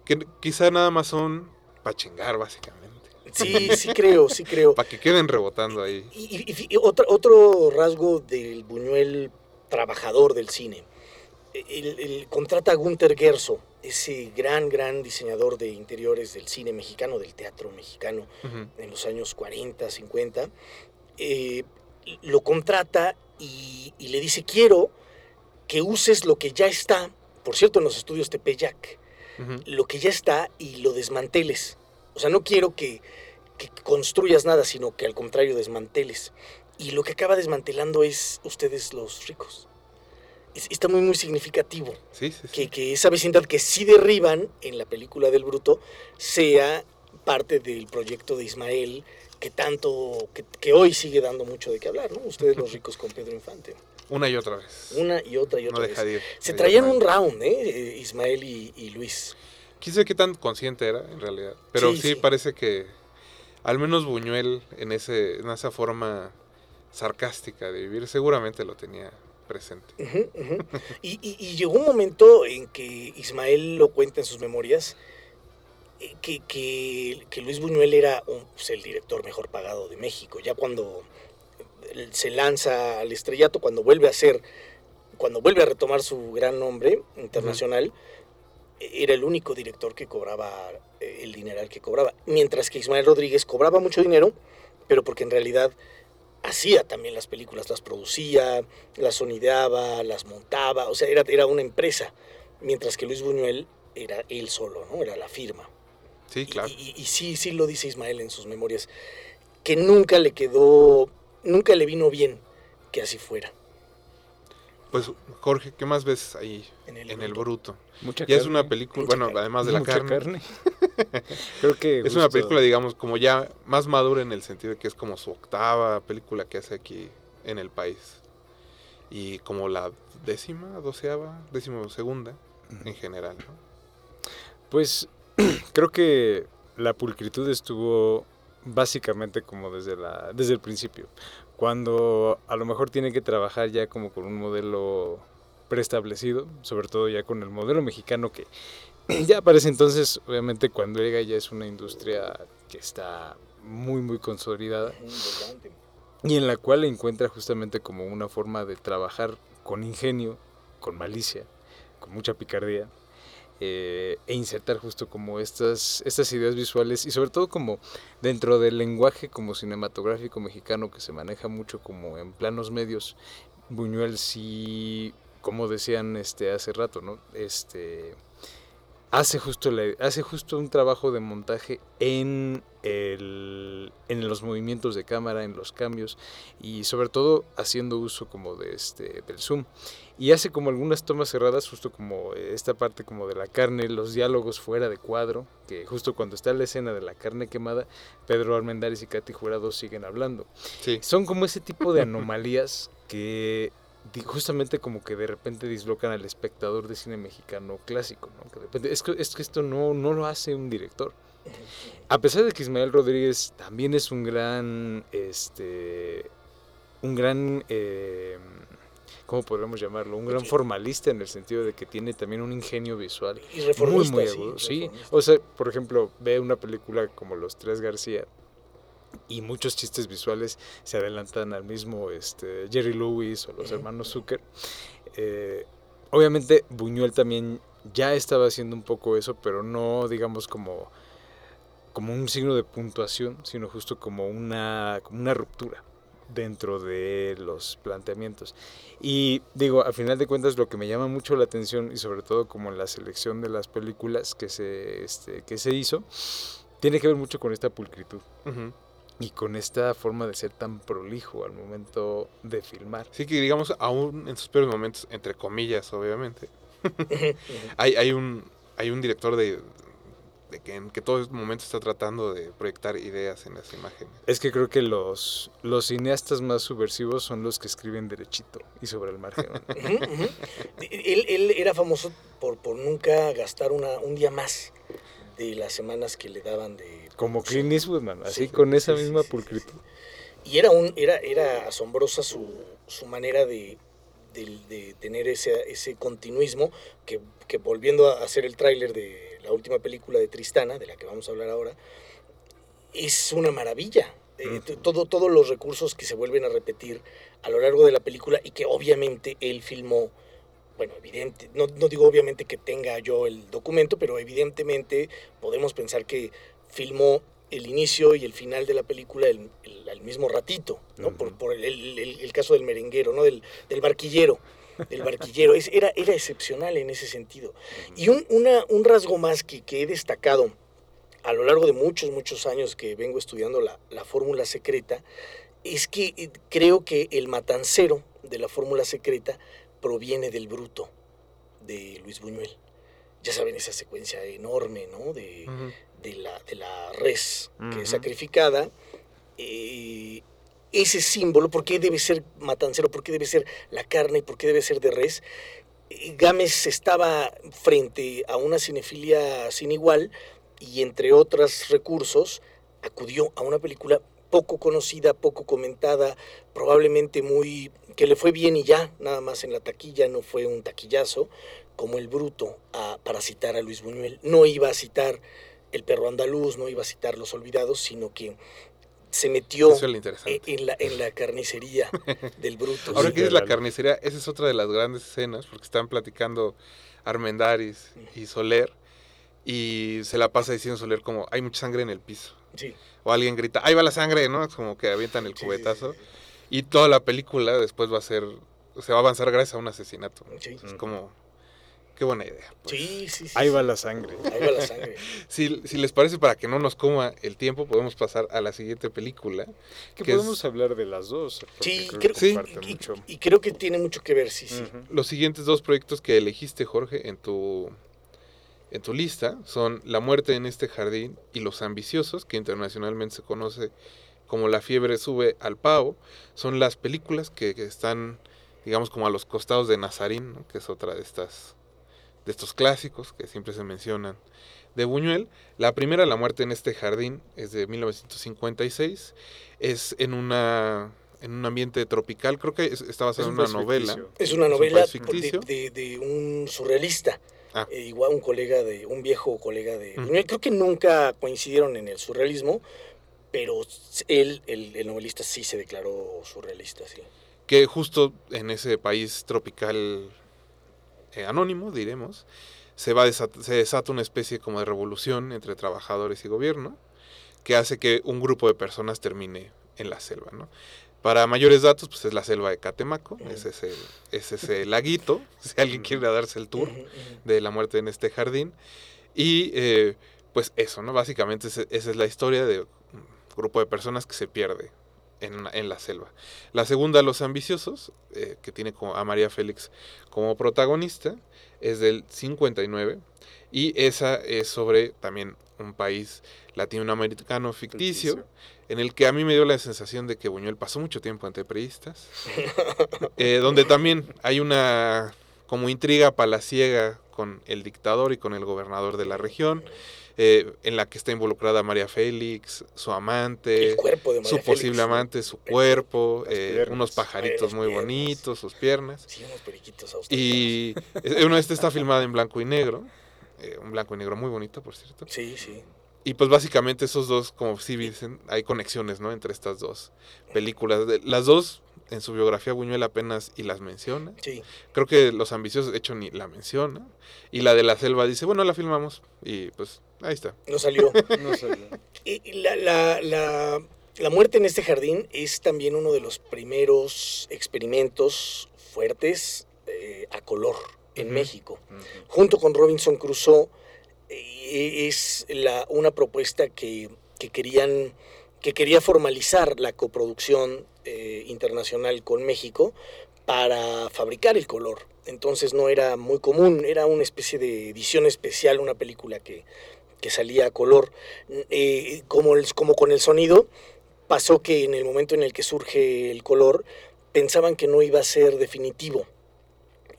D: que quizá nada más son para chingar básicamente,
F: Sí, sí creo, sí creo.
D: para que queden rebotando ahí.
F: Y, otro, otro rasgo del Buñuel trabajador del cine. El, el- contrata a Gunther Gerso, ese gran, gran diseñador de interiores del cine mexicano, del teatro mexicano, en los años 40, 50. eh, lo contrata y, y le dice, quiero que uses lo que ya está, por cierto, en los estudios Tepeyac,
D: Ujú.
F: lo que ya está y lo desmanteles. O sea, no quiero que, que construyas nada, sino que al contrario desmanteles. Y lo que acaba desmantelando es ustedes los ricos. Es- está muy, muy significativo
D: Sí, sí, sí.
F: que, que esa vecindad que sí derriban en la película del Bruto sea parte del proyecto de Ismael que tanto, que, que hoy sigue dando mucho de qué hablar, ¿no? Ustedes los ricos con Pedro Infante.
D: Una y otra vez.
F: Una y otra y
D: no
F: otra
D: deja
F: vez.
D: de ir.
F: Se
D: de
F: traían un round, ¿eh? Eh, Ismael y, y Luis.
D: Quién sabe qué tan consciente era en realidad. Pero
F: Sí,
D: sí,
F: sí.
D: parece que al menos Buñuel en, ese, en esa forma sarcástica de vivir seguramente lo tenía presente.
F: Y, y- y llegó un momento en que Ismael lo cuenta en sus memorias, eh, que, que- que Luis Buñuel era un- pues, el director mejor pagado de México. Ya cuando eh, se lanza al estrellato, cuando vuelve a ser, cuando vuelve a retomar su gran nombre internacional, era el único director que cobraba eh, el dineral que cobraba. Mientras que Ismael Rodríguez cobraba mucho dinero, pero porque en realidad hacía también las películas, las producía, las sonideaba, las montaba, o sea, era, era una empresa, mientras que Luis Buñuel era él solo, ¿no? Era la firma.
D: Sí,
F: Y-
D: claro.
F: Y, y sí, sí lo dice Ismael en sus memorias, que nunca le quedó, nunca le vino bien que así fuera.
D: Pues, Jorge, ¿qué más ves ahí
F: En
D: en
F: el
D: el,
F: bruto.
E: Mucha
D: Ya es
E: carne,
D: una película, bueno,
F: carne,
D: además de la
E: mucha
D: carne, <laughs>
E: Creo que
D: es una película, digamos, como ya más madura en el sentido de que es como su octava película que hace aquí en el país. Y como la décima, doceava, décimo segunda en general, ¿no?
E: Pues <clears throat> creo que la pulcritud estuvo básicamente como desde la desde el principio, cuando a lo mejor tiene que trabajar ya como con un modelo preestablecido, sobre todo ya con el modelo mexicano que <clears throat> ya parece entonces, obviamente cuando llega ya es una industria que está muy muy consolidada y en la cual encuentra justamente como una forma de trabajar con ingenio, con malicia, con mucha picardía eh, e insertar justo como estas, estas ideas visuales y sobre todo como dentro del lenguaje como cinematográfico mexicano que se maneja mucho como en planos medios, Buñuel sí, como decían este hace rato, ¿no? Este hace justo la- hace justo un trabajo de montaje en el, en los movimientos de cámara, en los cambios y sobre todo haciendo uso como de este del zoom y hace como algunas tomas cerradas justo como esta parte como de la carne, los diálogos fuera de cuadro, que justo cuando está la escena de la carne quemada, Pedro Armendáriz y Katy Jurado siguen hablando.
D: Sí,
E: Son como ese tipo de anomalías que justamente como que de repente dislocan al espectador de cine mexicano clásico, ¿no? Que de repente, es, que, es que esto no, no lo hace un director. A pesar de que Ismael Rodríguez también es un gran, este, un gran, eh, ¿cómo podríamos llamarlo? Un gran
F: Sí.
E: formalista en el sentido de que tiene también un ingenio visual
F: Y
E: muy, muy agudo. Sí, o sea, por ejemplo, ve una película como Los Tres García y muchos chistes visuales se adelantan al mismo este, Jerry Lewis o los hermanos Zucker. Eh, obviamente Buñuel también ya estaba haciendo un poco eso, pero no digamos como, como un signo de puntuación, sino justo como una, como una ruptura dentro de los planteamientos. Y digo, a final de cuentas lo que me llama mucho la atención y sobre todo como en la selección de las películas que se, este, que se hizo, tiene que ver mucho con esta pulcritud
D: ujú.
E: Y con esta forma de ser tan prolijo al momento de filmar.
D: Sí que digamos, aún en sus peores momentos, entre comillas, obviamente, <laughs> hay, hay un hay un director de, de que en que todo momento está tratando de proyectar ideas en las imágenes.
E: Es que creo que los, los cineastas más subversivos son los que escriben derechito y sobre el margen. <laughs>
F: Él, él era famoso por, por nunca gastar una, un día más de las semanas que le daban de...
E: Como. Clint Eastwood, man, así
F: Sí,
E: con esa misma pulcritud.
F: Y era, un, era, era asombrosa su, su manera de, de- de tener ese, ese continuismo que, que volviendo a hacer el tráiler de la última película de Tristana, de la que vamos a hablar ahora, es una maravilla. Eh, todo, todos los recursos que se vuelven a repetir a lo largo de la película y que obviamente él filmó, bueno, evidente, no, no digo obviamente que tenga yo el documento, pero evidentemente podemos pensar que filmó el inicio y el final de la película el- el- al mismo ratito, ¿no? Por, el, el- el- el caso del merenguero, ¿no? Del, del barquillero. Del barquillero. Es- era, era excepcional en ese sentido. Y un, una- un rasgo más que, que he destacado a lo largo de muchos, muchos años que vengo estudiando la, la fórmula secreta, es que eh, creo que el matancero de la fórmula secreta proviene del bruto de Luis Buñuel. Ya saben, esa secuencia enorme, ¿no? De, la, de la res que es sacrificada. eh, ese símbolo, ¿por qué debe ser matancero? ¿Por qué debe ser la carne? ¿Por qué debe ser de res? Eh, Gámez estaba frente a una cinefilia sin igual y entre otros recursos acudió a una película poco conocida, poco comentada, probablemente muy que le fue bien y ya, nada más en la taquilla, no fue un taquillazo, como El Bruto, a- para citar a Luis Buñuel. No iba a citar El Perro Andaluz, no iba a citar Los Olvidados, sino que se metió
D: Eso es lo interesante.
F: e- en la, en la carnicería <laughs> del Bruto.
D: Ahora
F: Sí.
D: que es la carnicería, esa es otra de las grandes escenas, porque están platicando Armendaris y Soler, y se la pasa diciendo Soler como, hay mucha sangre en el piso.
F: Sí.
D: O alguien grita, ahí va la sangre, ¿no? Es como que avientan el cubetazo.
F: sí, sí.
D: Y toda la película después va a ser, se va a avanzar gracias a un asesinato.
F: Sí.
D: Es como, qué buena idea. pues.
F: Sí, sí, sí.
E: Ahí
F: sí.
E: va la sangre.
F: Ahí va la sangre. <laughs>
D: Si, si les parece, para que no nos coma el tiempo, podemos pasar a la siguiente película.
E: Que
D: que es-
E: podemos hablar de las dos.
F: Sí,
E: creo
F: creo,
E: que
D: Sí.
F: y,
E: mucho.
F: y creo que tiene mucho que ver, sí, sí.
D: Los siguientes dos proyectos que elegiste, Jorge, en tu, en tu lista son La muerte en este jardín y Los ambiciosos, que internacionalmente se conoce como La fiebre sube al pavo. Son las películas que, que están, digamos, como a los costados de Nazarín, ¿no? que es otra de estas de estos clásicos que siempre se mencionan de Buñuel. La primera, La muerte en este jardín, es de 1956. Es en una en un ambiente tropical, creo que es- está basada
E: Es
D: en
E: un
D: una novela.
E: ficticio.
F: Es una
D: un
F: novela de,
D: ficticio.
F: de- de un surrealista.
D: Ah.
F: Eh, igual un colega de, un viejo colega de. Buñuel. Creo que nunca coincidieron en el surrealismo, pero él, el, el novelista, sí se declaró surrealista, sí.
D: que justo en ese país tropical eh, anónimo, diremos, se, va a desat- se desata una especie como de revolución entre trabajadores y gobierno, que hace que un grupo de personas termine en la selva. ¿no? Para mayores datos, pues es la selva de Catemaco,
F: Ujú.
D: ese es el, ese es el laguito, <laughs> si alguien quiere darse el tour
F: ujú.
D: de la muerte en este jardín. Y eh, pues eso, ¿no? Básicamente esa es la historia de un grupo de personas que se pierde en, en la selva. La segunda, Los Ambiciosos, eh, que tiene a María Félix como protagonista, es del 59. Y esa es sobre también un país latinoamericano ficticio,
E: Ficticio.
D: en el que a mí me dio la sensación de que Buñuel pasó mucho tiempo entre priistas, <laughs> eh, donde también hay una como intriga palaciega con el dictador y con el gobernador de la región, eh, en la que está involucrada María Félix, su amante,
F: el cuerpo de María
D: su
F: Félix,
D: posible amante, su cuerpo, eh,
E: piernas.
D: unos pajaritos muy
F: piernas.
D: bonitos, sus piernas.
F: Sí, unos periquitos.
D: Y una de estas está filmada en blanco y negro, eh, un blanco y negro muy bonito, por cierto.
F: Sí, sí.
D: Y pues básicamente esos dos, como sí dicen, hay conexiones, ¿no? Entre estas dos películas. Las dos, en su biografía, Buñuel apenas y las menciona.
F: Sí,
D: Creo que Los Ambiciosos, de hecho, ni la menciona. Y la de la selva dice, bueno, la filmamos. Y pues, ahí está.
F: no salió. <laughs>
E: No sé.
F: Y la, la, la, la muerte en este jardín es también uno de los primeros experimentos fuertes eh, a color en. México. Junto con Robinson Crusoe, es la, una propuesta que, que querían que quería formalizar la coproducción eh, internacional con México para fabricar el color. Entonces no era muy común, era una especie de edición especial, una película que, que salía a color. Eh, como, el- como con el sonido, pasó que en el momento en el que surge el color, pensaban que no iba a ser definitivo,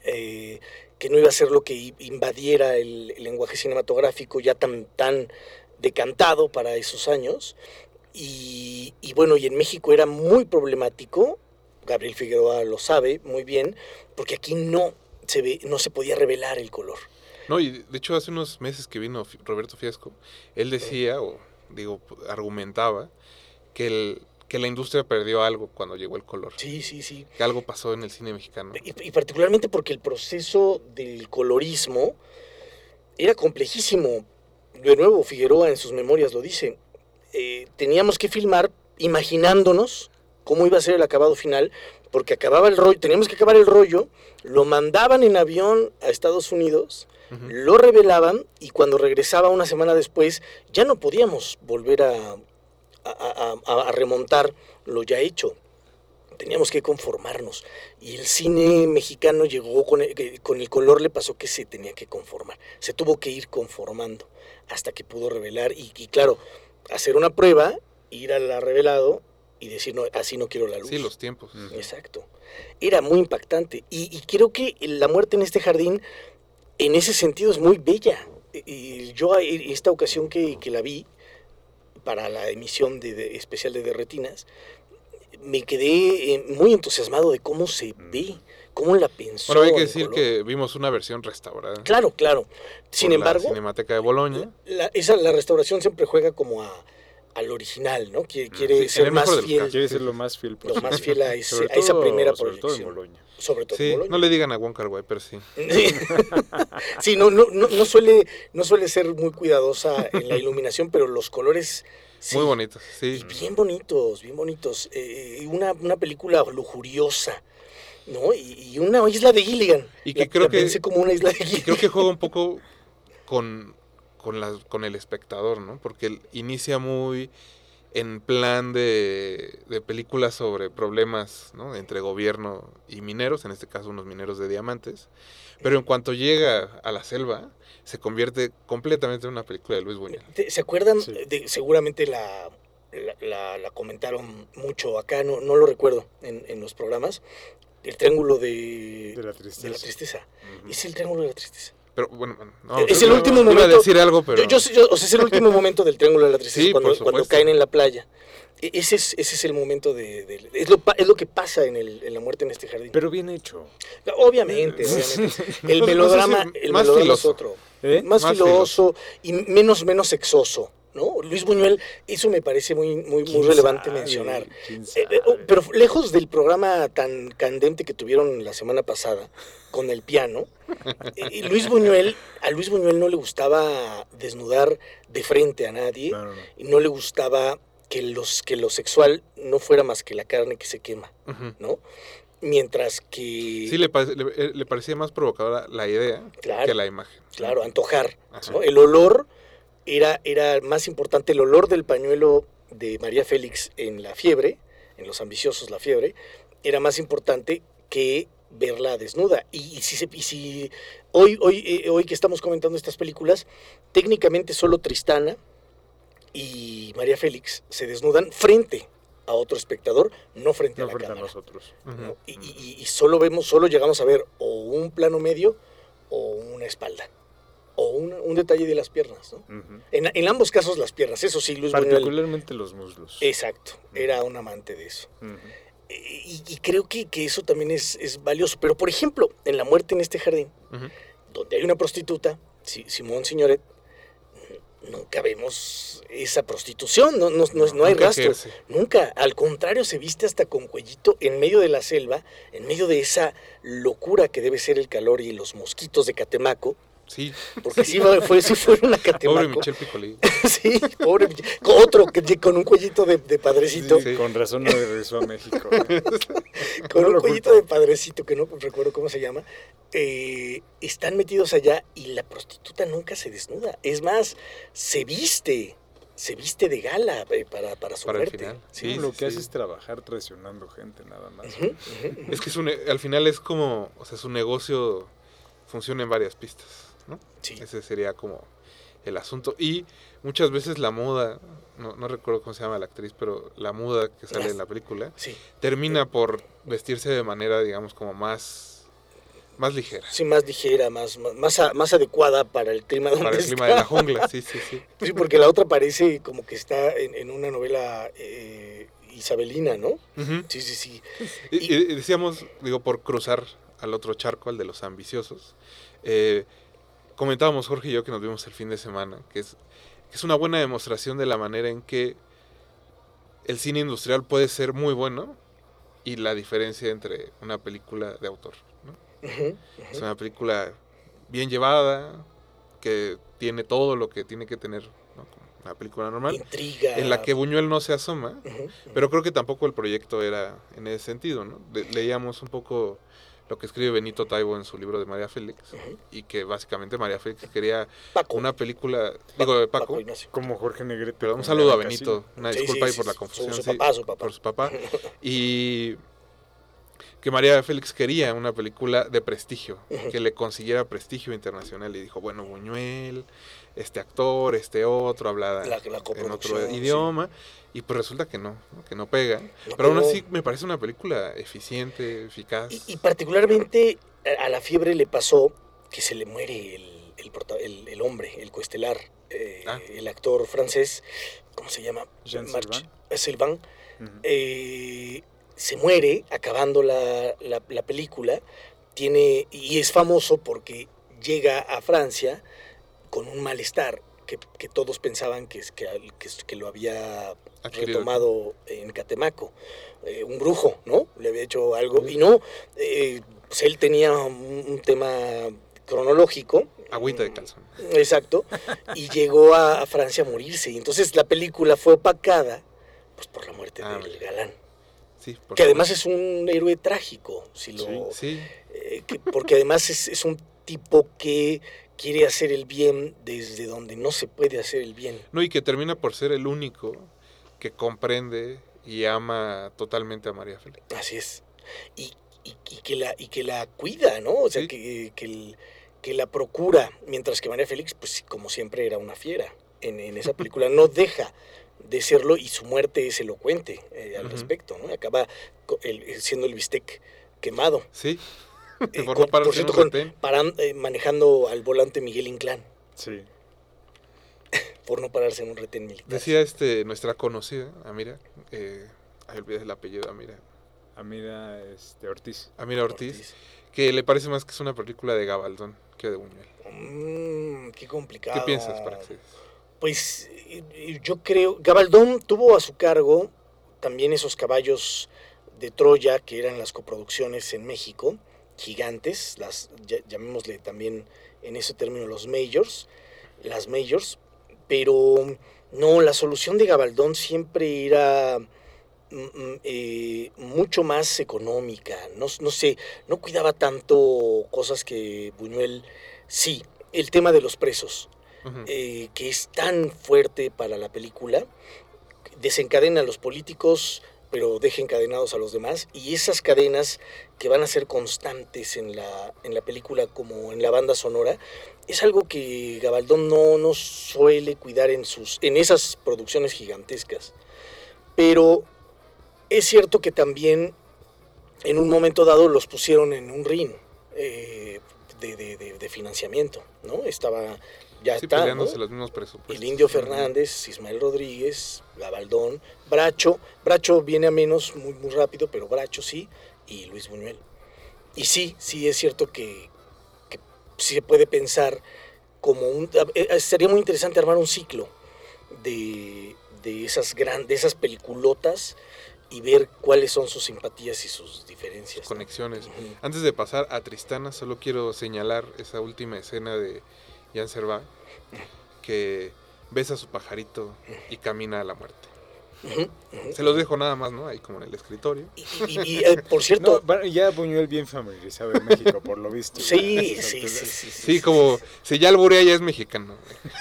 F: eh, que no iba a ser lo que invadiera el, lenguaje cinematográfico ya tan, tan decantado para esos años. Y, y bueno, y en México era muy problemático, Gabriel Figueroa lo sabe muy bien, porque aquí no se, ve, no se podía revelar el color.
D: No, y de hecho hace unos meses que vino Roberto Fiasco, él decía, o digo, argumentaba, que, el, que la industria perdió algo cuando llegó el color.
F: Sí, sí, sí.
D: Que algo pasó en el cine mexicano.
F: Y, y particularmente porque el proceso del colorismo era complejísimo. De nuevo, Figueroa en sus memorias lo dice. Eh, teníamos que filmar imaginándonos cómo iba a ser el acabado final, porque acababa el rollo, teníamos que acabar el rollo, lo mandaban en avión a Estados Unidos, lo revelaban y cuando regresaba una semana después ya no podíamos volver a, a- a- a- a remontar lo ya hecho. Teníamos que conformarnos. Y el cine mexicano llegó con el, con el color, le pasó que se tenía que conformar. Se tuvo que ir conformando hasta que pudo revelar. Y, y claro, hacer una prueba, ir a la revelado y decir, no, así no quiero la luz.
D: Sí, los tiempos.
F: Exacto. Era muy impactante. Y, y creo que la muerte en este jardín, en ese sentido, es muy bella. Y- yo, eh, esta ocasión que, que la vi, para la emisión de, de- especial de Derretinas, me quedé eh, muy entusiasmado de cómo se ve, cómo la pensó.
D: Bueno, hay que decir
F: color.
D: que vimos una versión restaurada.
F: Claro, claro. Sin
D: por la
F: embargo,
D: Cinemateca de Boloña.
F: la, esa, la restauración siempre juega como a, al original, ¿no? Quiere, quiere
D: Sí, en
F: ser más
D: de
F: fiel.
E: Quiere ser lo más fiel
F: lo
E: posible.
F: más fiel a, ese- <laughs> a esa primera
E: sobre todo en
F: proyección.
E: Boloña.
F: Sobre todo en
D: Sí,
F: Boloña.
D: no le digan a Wong Kar Wai, pero sí. <laughs>
F: Sí, no, no, no, no suele, no suele ser muy cuidadosa en la iluminación, pero los colores Sí.
D: Muy bonitos,
F: Y
D: sí.
F: bien bonitos, bien bonitos. Eh, y una, una película lujuriosa, ¿no? Y, y una isla de Gilligan.
D: Y que
F: La-
D: creo
F: la
D: que-
F: como una isla de Gilligan.
D: creo que juega un poco con, con, la- con el espectador, ¿no? Porque él inicia muy en plan de, de películas sobre problemas ¿no? entre gobierno y mineros, en este caso unos mineros de diamantes, pero en cuanto llega a la selva, se convierte completamente en una película de Luis Buñuel.
F: ¿Te- ¿Se acuerdan?
E: Sí.
F: De, seguramente la, la, la- la comentaron mucho acá, no, no lo recuerdo en, en los programas. El triángulo de,
E: De la tristeza.
F: de la tristeza. Es el triángulo de la tristeza.
D: Pero bueno, bueno, no,
F: Es el último
D: iba a
F: momento-
D: decir algo, pero...
F: Yo, yo sé- yo- o sea, es el último momento del triángulo de la tristeza <laughs>
D: Sí,
F: cuando, cuando caen en la playa. E- Ese es, ese es el momento de, de- es, lo, es lo que pasa en, el, en la muerte en este jardín.
E: Pero bien hecho.
F: obviamente, obviamente. El <laughs> melodrama, el
D: más
F: melodrama es
D: filoso.
F: otro.
E: ¿Eh?
F: Más,
D: Más
F: filoso y menos, menos sexoso. ¿No? Luis Buñuel, eso me parece muy, muy, muy
E: ¿Quién
F: relevante
E: sabe?
F: mencionar.
E: ¿Quién
F: Eh, eh, pero lejos del programa tan candente que tuvieron la semana pasada con el piano, eh, y Luis Buñuel, a Luis Buñuel no le gustaba desnudar de frente a nadie y no le gustaba que los que lo sexual no fuera más que la carne que se quema. ¿no? Mientras que
D: Sí, le, pare- le- eh, le parecía más provocadora la idea
F: Claro.
D: que la imagen.
F: claro, antojar. El olor era era más importante el olor del pañuelo de María Félix en La fiebre, en Los ambiciosos La fiebre, era más importante que verla desnuda. Y, y si, se- y si hoy, hoy, eh, hoy que estamos comentando estas películas, técnicamente solo Tristana y María Félix se desnudan frente a otro espectador, no frente a la
E: frente a
F: cámara.
E: nosotros.
D: Ujú.
F: ¿no? Y, y- y solo vemos, solo llegamos a ver o un plano medio o una espalda. O un, un detalle de las piernas. ¿no? En, en ambos casos las piernas, eso sí, Luis.
E: Particularmente los muslos.
F: Exacto, era un amante de eso.
E: Ujú.
F: Y, y creo que, que eso también es, es valioso. Pero, por ejemplo, en La muerte en este jardín, donde hay una prostituta, Si- Simón Signoret, nunca vemos esa prostitución, no, no, no, no hay rastro.
D: ejerce.
F: Nunca, al contrario, se viste hasta con cuellito en medio de la selva, en medio de esa locura que debe ser el calor y los mosquitos de Catemaco,
D: Sí,
F: porque sí fue, fue, sí fue una
D: pobre
F: Catemaco.
D: Michel Piccoli. <laughs>
F: sí, pobre Michel. Otro que con un cuellito de, de padrecito,
D: Sí.
E: Con razón no regresó a México. <laughs>
F: con
E: no
F: un cuellito
E: culpo.
F: de padrecito, que no recuerdo cómo se llama, eh, están metidos allá y la prostituta nunca se desnuda. Es más, se viste, se viste de gala eh, para, para su
D: Para el
F: muerte.
D: final.
E: Sí,
D: Sí,
E: lo que
D: sí.
E: hace es trabajar traicionando gente nada más.
D: Es que es un, al final es como, o sea, su negocio funciona en varias pistas, ¿no?
F: Sí.
D: Ese sería como el asunto. Y muchas veces la muda, no, no recuerdo cómo se llama la actriz, pero la muda que sale
F: Las-
D: en la película,
F: Sí,
D: termina por vestirse de manera, digamos, como más, más ligera.
F: sí, más ligera, más, más, más, adecuada para el clima donde
D: Para el
F: está.
D: clima de la jungla, sí, sí, sí. <laughs>
F: Sí, porque la otra parece como que está en, en una novela eh, isabelina, ¿no? Sí, sí, sí.
D: Y, y decíamos, digo, por cruzar al otro charco, al de los ambiciosos, eh, comentábamos Jorge y yo que nos vimos el fin de semana, que es, que es una buena demostración de la manera en que el cine industrial puede ser muy bueno y la diferencia entre una película de autor. ¿no? Es una película bien llevada, que tiene todo lo que tiene que tener ¿no? una película normal,
F: Intriga.
D: en la que Buñuel no se asoma, pero creo que tampoco el proyecto era en ese sentido, ¿no? Leíamos un poco lo que escribe Benito Taibo en su libro de María Félix, y que básicamente María Félix quería
F: Paco.
D: una película, digo de Paco.
E: Como Jorge Negrete.
D: pero un saludo a Benito,
E: Casino.
D: una
F: Sí,
D: disculpa
F: sí,
D: ahí por la
F: su-
D: confusión,
F: su
D: sí,
F: papá, su papá.
D: por su papá, <laughs> y que María Félix quería una película de prestigio, que le consiguiera prestigio internacional, y dijo, bueno, Buñuel, este actor, este otro, habla
F: La- la
D: en otro
F: sí.
D: idioma, y pues resulta que no, que no pega.
F: No
D: Pero aún así me parece una película eficiente, eficaz.
F: Y, y particularmente a- a la fiebre le pasó que se le muere el, el, prota- el- el hombre, el coestelar, eh,
D: Ah.
F: el actor francés, ¿cómo se llama?
E: Jean
F: March-
E: Sylvain.
F: eh. Eh, se muere acabando la, la- la película, tiene, y es famoso porque llega a Francia con un malestar que, que todos pensaban que, que, que, lo había
D: Adquirido.
F: retomado en Catemaco, eh, un brujo, ¿no? Le había hecho algo, y no, eh, pues él tenía un, un tema cronológico,
D: Agüita de calzón.
F: Exacto. Y llegó a, a Francia a morirse. Y entonces la película fue opacada pues, por la muerte
D: Ah,
F: del galán.
D: Sí,
F: Que
D: favor.
F: además es un héroe trágico, si lo,
D: Sí,
F: eh, que- porque además es, es un tipo que quiere hacer el bien desde donde no se puede hacer el bien.
D: no, y que termina por ser el único que comprende y ama totalmente a María Félix.
F: Así es. Y, y- y que, la, y que la cuida, ¿no? O sea,
D: Sí.
F: que, que, el- que la procura, mientras que María Félix, pues como siempre, era una fiera. En, en esa película no deja de serlo y su muerte es elocuente eh, al respecto, ¿no? Acaba el- siendo el bistec quemado.
D: Sí,
F: Eh,
D: por
F: con-
D: no pararse en
F: cierto, con- paran- eh, manejando al volante Miguel Inclán,
E: Sí. <laughs>
F: por no pararse en un retén militar.
D: Decía este nuestra conocida, Amira, eh, ay, olvidé el apellido, Amira,
E: Amira este, Ortiz.
D: Amira Ortiz, que le parece más que es una película de Gabaldón que de Buñuel.
F: Mm, qué complicado.
D: ¿Qué piensas, Praxis?
F: Pues eh, eh, yo creo, Gabaldón tuvo a su cargo también esos caballos de Troya, que eran las coproducciones en México, gigantes, las llamémosle también en ese término los majors, las majors, pero no, la solución de Gabaldón siempre era mm, mm, eh, mucho más económica, no, no sé, no cuidaba tanto cosas que Buñuel, sí, el tema de los presos, eh, que es tan fuerte para la película, desencadena a los políticos, pero deja encadenados a los demás, y esas cadenas que van a ser constantes en la, en la película como en la banda sonora, es algo que Gabaldón no, no suele cuidar en, sus, en esas producciones gigantescas. Pero es cierto que también en un momento dado los pusieron en un ring eh, de, de- de- de financiamiento, ¿no? Estaba, ya
D: Sí,
F: está,
D: los mismos presupuestos.
F: El Indio Fernández, Ismael Rodríguez, Gabaldón, Bracho. Bracho viene a menos muy, muy rápido, pero Bracho sí, y Luis Buñuel. Y sí, sí es cierto que, que sí se puede pensar como un... eh, eh, Sería muy interesante armar un ciclo de, de esas grandes, de esas peliculotas y ver cuáles son sus simpatías y sus diferencias. ¿no?
D: conexiones. Antes de pasar a Tristana, solo quiero señalar esa última escena de Jan Servat, que besa a su pajarito y camina a la muerte. Se los dejo nada más, ¿no? Ahí como en el escritorio.
F: Y, y- y, eh, por cierto,
E: No, ya Buñuel bien familiarizado en México, por lo visto.
F: sí, sí, sí, sí, sí,
D: Sí, como si ya alburea ya es mexicano.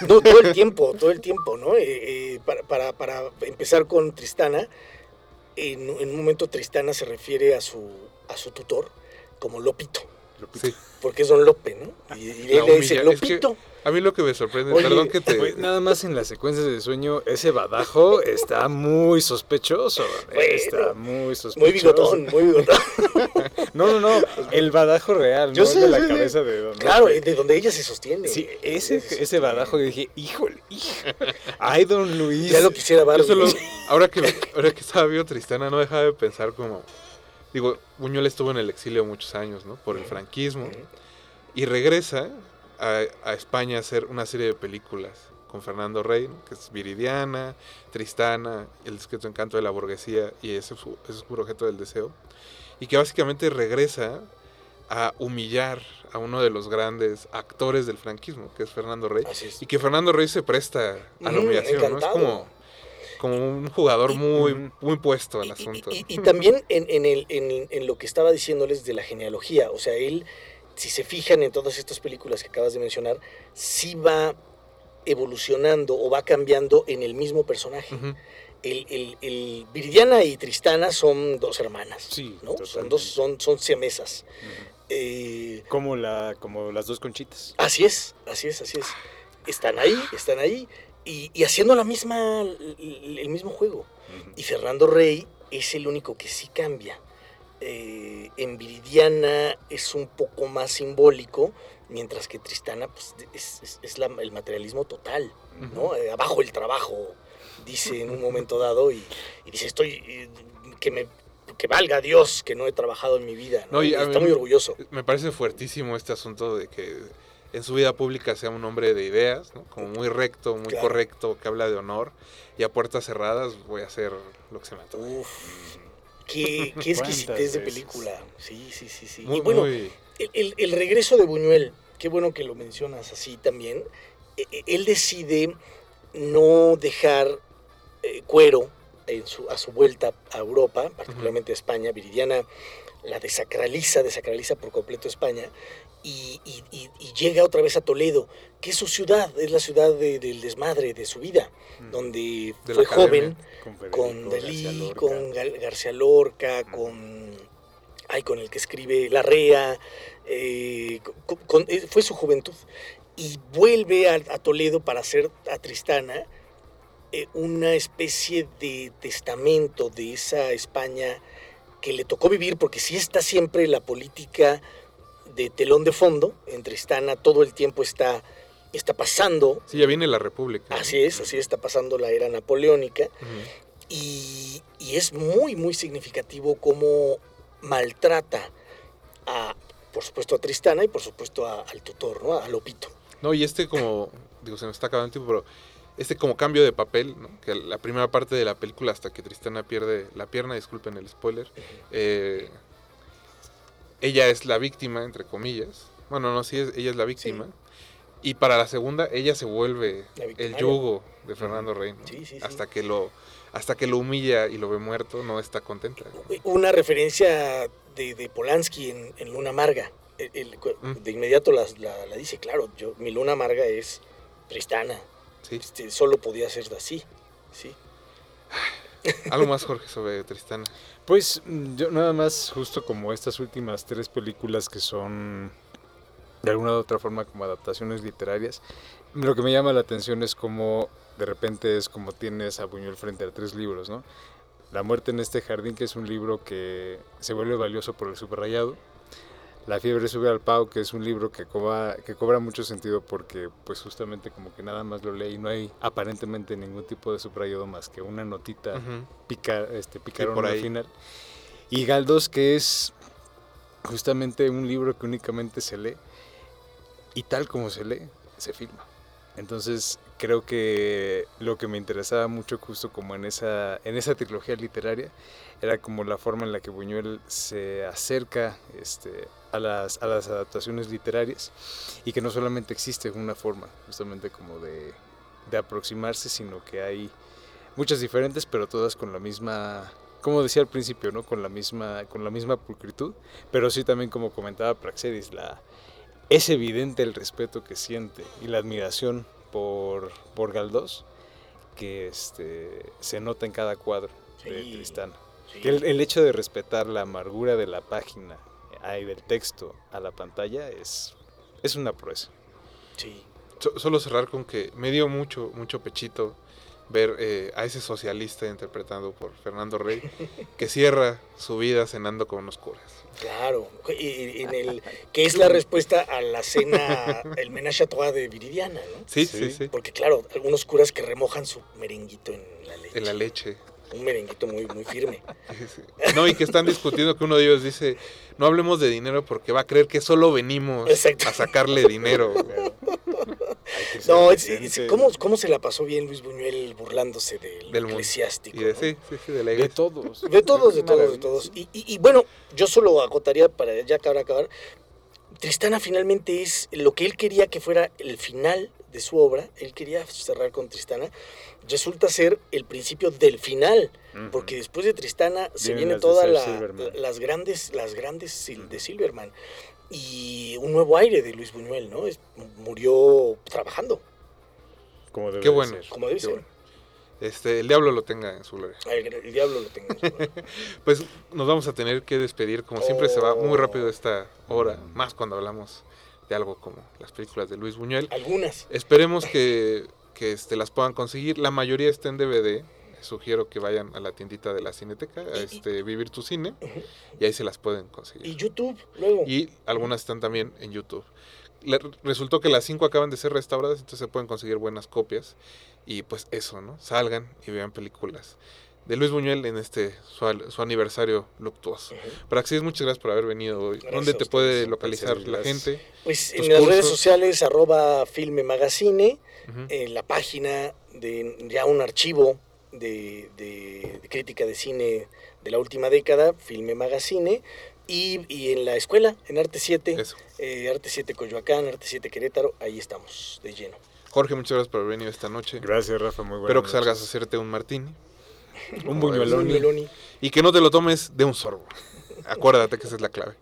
F: No, todo el tiempo, todo el tiempo, ¿no? Eh, eh, para, para, para empezar con Tristana, en, en un momento Tristana se refiere a su, a su tutor como Lopito,
E: Lupita.
D: Sí.
F: porque es Don Lope, ¿no? Y, él le dice,
D: humilla- es que-
F: Lopito.
D: A mí lo que me sorprende,
F: Oye,
D: perdón que te...
E: Nada más en las secuencias de sueño, ese badajo está muy sospechoso.
F: Bueno,
E: está muy sospechoso.
F: Muy bigotón, muy bigotón. <laughs>
E: No, no, no. El badajo real,
F: Yo
E: no
F: sé,
E: el de la cabeza de Don
F: Claro, de donde ella se sostiene.
E: Sí, ese,
F: Es-
E: ese badajo, yo dije, híjole, hija. Ay, don Luis.
F: Ya lo quisiera
D: solo, <laughs> ahora que, ahora que estaba viendo Tristana, no dejaba de pensar como... Digo, Buñuel estuvo en el exilio muchos años, ¿no? Por el franquismo. Y regresa a, a España a hacer una serie de películas con Fernando Rey, ¿no? que es Viridiana, Tristana, El discreto encanto de la burguesía y ese, ese oscuro objeto del deseo. Y que básicamente regresa a humillar a uno de los grandes actores del franquismo, que es Fernando Rey.
F: Es.
D: Y que Fernando Rey se presta a la
F: Mm,
D: humillación, ¿no? Es como, como un jugador muy,
E: Ujú.
D: muy puesto al
F: Y- y-
D: asunto.
F: Y, y también en, en el, en, en lo que estaba diciéndoles de la genealogía, o sea, él, si se fijan en todas estas películas que acabas de mencionar, sí va evolucionando o va cambiando en el mismo personaje. El, el, el Viridiana y Tristana son dos hermanas,
E: Sí,
F: ¿no? Son dos, son, son siamesas. Eh,
E: Como, la, como las dos conchitas.
F: Así es, así es, así es. Están ahí, están ahí y, y haciendo la misma, el, el mismo juego.
E: Ujú.
F: Y Fernando Rey es el único que sí cambia. Eh, en Viridiana es un poco más simbólico, mientras que Tristana pues, es, es- es la- el materialismo total, ¿no? Eh, abajo el trabajo, dice en un momento dado, y, y dice, estoy, eh, que me que valga Dios que no he trabajado en mi vida. ¿no?
D: No, y
F: está muy orgulloso.
D: Me parece fuertísimo este asunto de que en su vida pública sea un hombre de ideas, ¿no? como muy recto, muy
F: Claro.
D: correcto, que habla de honor, y a puertas cerradas voy a hacer lo que se me antoje.
F: Qué, qué <laughs> exquisitez de película. Sí, sí, sí, sí.
D: Muy,
F: y bueno,
D: muy-
F: el, el- el regreso de Buñuel qué bueno que lo mencionas así también. E- e- Él decide no dejar eh, cuero en su, a su vuelta a Europa, particularmente a España. Viridiana la desacraliza, desacraliza por completo España y, y- llega otra vez a Toledo, que es su ciudad, es la ciudad de- del desmadre de su vida, donde
D: De la
F: fue
D: academia.
F: joven
E: Con,
F: con Dalí,
E: García
F: con García Lorca, con, ay, con el que escribe Larrea, eh, con- con- eh, fue su juventud. Y vuelve a, a Toledo para hacer a Tristana eh, una especie de testamento de esa España que le tocó vivir, porque sí está siempre la política de telón de fondo, en Tristana todo el tiempo está, está pasando,
D: Sí, ya viene la República.
F: así es, así está pasando la era napoleónica, y, y es muy, muy significativo cómo maltrata a, por supuesto, a Tristana y por supuesto a- al tutor, ¿no? A Lopito.
D: No, y este como, digo, se me está acabando el tiempo, pero este como cambio de papel, ¿no? que la primera parte de la película hasta que Tristana pierde la pierna, disculpen el spoiler, eh, ella es la víctima, entre comillas. Bueno, no, sí, es, ella es la víctima. Y para la segunda, ella se vuelve el yugo de Fernando Rey.
F: Sí, sí, sí.
D: Hasta que lo hasta que lo humilla y lo ve muerto, no está contenta.
F: Una referencia de, de Polanski en, en Luna Amarga. El- el-
D: Mm.
F: de inmediato la, la- la dice, claro, yo, mi Luna Amarga es Tristana.
D: Sí.
F: Este, solo podía ser así. Sí.
D: Algo más, Jorge, sobre Tristana.
E: Pues mm, yo nada más, justo como estas últimas tres películas que son de alguna u otra forma como adaptaciones literarias, lo que me llama la atención es como de repente es como tienes a Buñuel frente a tres libros, ¿no? La muerte en este jardín, que es un libro que se vuelve valioso por el subrayado. La fiebre sube al pau, que es un libro que cobra, que cobra mucho sentido porque pues justamente como que nada más lo lee y no hay aparentemente ningún tipo de subrayado más que una notita
D: Ujú.
E: pica, este, picaron
D: por
E: al
D: ahí.
E: final. Y Galdos, que es justamente un libro que únicamente se lee y tal como se lee, se filma. Entonces creo que lo que me interesaba mucho justo como en esa, en esa trilogía literaria era como la forma en la que Buñuel se acerca este, a, las, a las adaptaciones literarias y que no solamente existe una forma justamente como de, de aproximarse, sino que hay muchas diferentes, pero todas con la misma, como decía al principio, ¿no? Con la misma, con la misma pulcritud, pero sí también como comentaba Praxedis, la, es evidente el respeto que siente y la admiración por, por Galdós que este, se nota en cada cuadro de Tristán.
F: sí.
E: Que el, el hecho de respetar la amargura de la página y del texto a la pantalla es, es una proeza.
F: Sí.
D: So- solo cerrar con que me dio mucho, mucho pechito ver eh, a ese socialista interpretado por Fernando Rey, que cierra su vida cenando con unos curas.
F: Claro, y- y en el, <laughs> que es la respuesta a la cena, el menage à trois de Viridiana, ¿no?
D: Sí,
E: Sí.
D: sí, sí.
F: Porque claro, algunos curas que remojan su merenguito en la leche.
D: En la leche.
F: Un merenguito muy, muy firme. <laughs>
D: Sí, sí. No, y que están discutiendo que uno de ellos dice, no hablemos de dinero porque va a creer que solo venimos
F: Exacto.
D: a sacarle dinero.
E: Ser <laughs>
F: No, es- es- ¿cómo, ¿cómo se la pasó bien Luis Buñuel burlándose del,
D: Del
F: eclesiástico?
D: De,
F: ¿no?
D: sí, sí, sí, de la
E: de todos.
F: De todos, de todos, de todos. Y, y- y bueno, yo solo agotaría para ya acabar, acabar. Tristana finalmente es lo que él quería que fuera el final de su obra. Él quería cerrar con Tristana. Resulta ser el principio del final.
E: Ujú.
F: Porque después de Tristana se
E: Vienen
F: todas la- las grandes, las grandes Sil- de Silverman. Y un nuevo aire de Luis Buñuel, ¿no? Es- murió trabajando,
E: Como debe
D: Qué bueno.
E: ser.
F: como debe
D: Qué
F: ser.
D: bueno. Este, el diablo lo tenga en su gloria.
F: El, el diablo lo tenga. en su. <laughs>
D: Pues nos vamos a tener que despedir. Como siempre se va muy
F: Oh.
D: rápido esta hora, más cuando hablamos de algo como las películas de Luis Buñuel.
F: Algunas.
D: Esperemos que, que este, las puedan conseguir. La mayoría está en DVD. Sugiero que vayan a la tiendita de la Cineteca, a
F: Y-
D: este, Vivir tu Cine, y ahí se las pueden
F: Y
D: conseguir.
F: YouTube, luego.
D: Y algunas están también en YouTube. Le- resultó que las cinco acaban de ser restauradas, entonces se pueden conseguir buenas copias. Y pues eso, ¿no? Salgan y vean películas de Luis Buñuel en este su, su aniversario luctuoso.
F: Ujú.
D: Praxis, muchas gracias por haber venido hoy.
F: Gracias
D: ¿Dónde te puede localizar la gente?
F: Pues en las redes sociales, arroba Filme Magazine, en la página de ya un archivo de, de- de crítica de cine de la última década, Filme Magazine, Y, y en la escuela, en Arte 7,
D: Eso.
F: eh, Arte 7 Coyoacán, Arte 7 Querétaro, ahí estamos, de lleno.
D: Jorge, muchas gracias por haber venido esta noche.
E: Gracias, Rafa, muy bueno.
D: Espero que salgas a hacerte un martini.
E: Un
F: meloni.
D: Y que no te lo tomes de un sorbo. <laughs> Acuérdate que esa es la clave.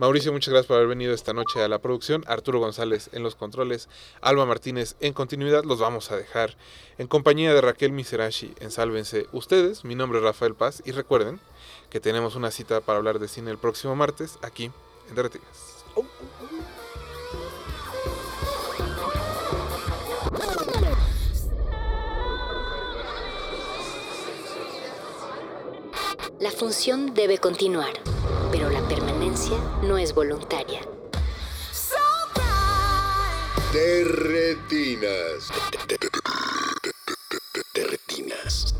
D: Mauricio, muchas gracias por haber venido esta noche a la producción. Arturo González en los controles. Alba Martínez en continuidad. Los vamos a dejar en compañía de Raquel Miserashi en Sálvense Ustedes. Mi nombre es Rafael Paz. Y recuerden que tenemos una cita para hablar de cine el próximo martes aquí en Derretinas.
C: La función debe continuar, pero la permanencia no es voluntaria.
A: Te retinas. Te.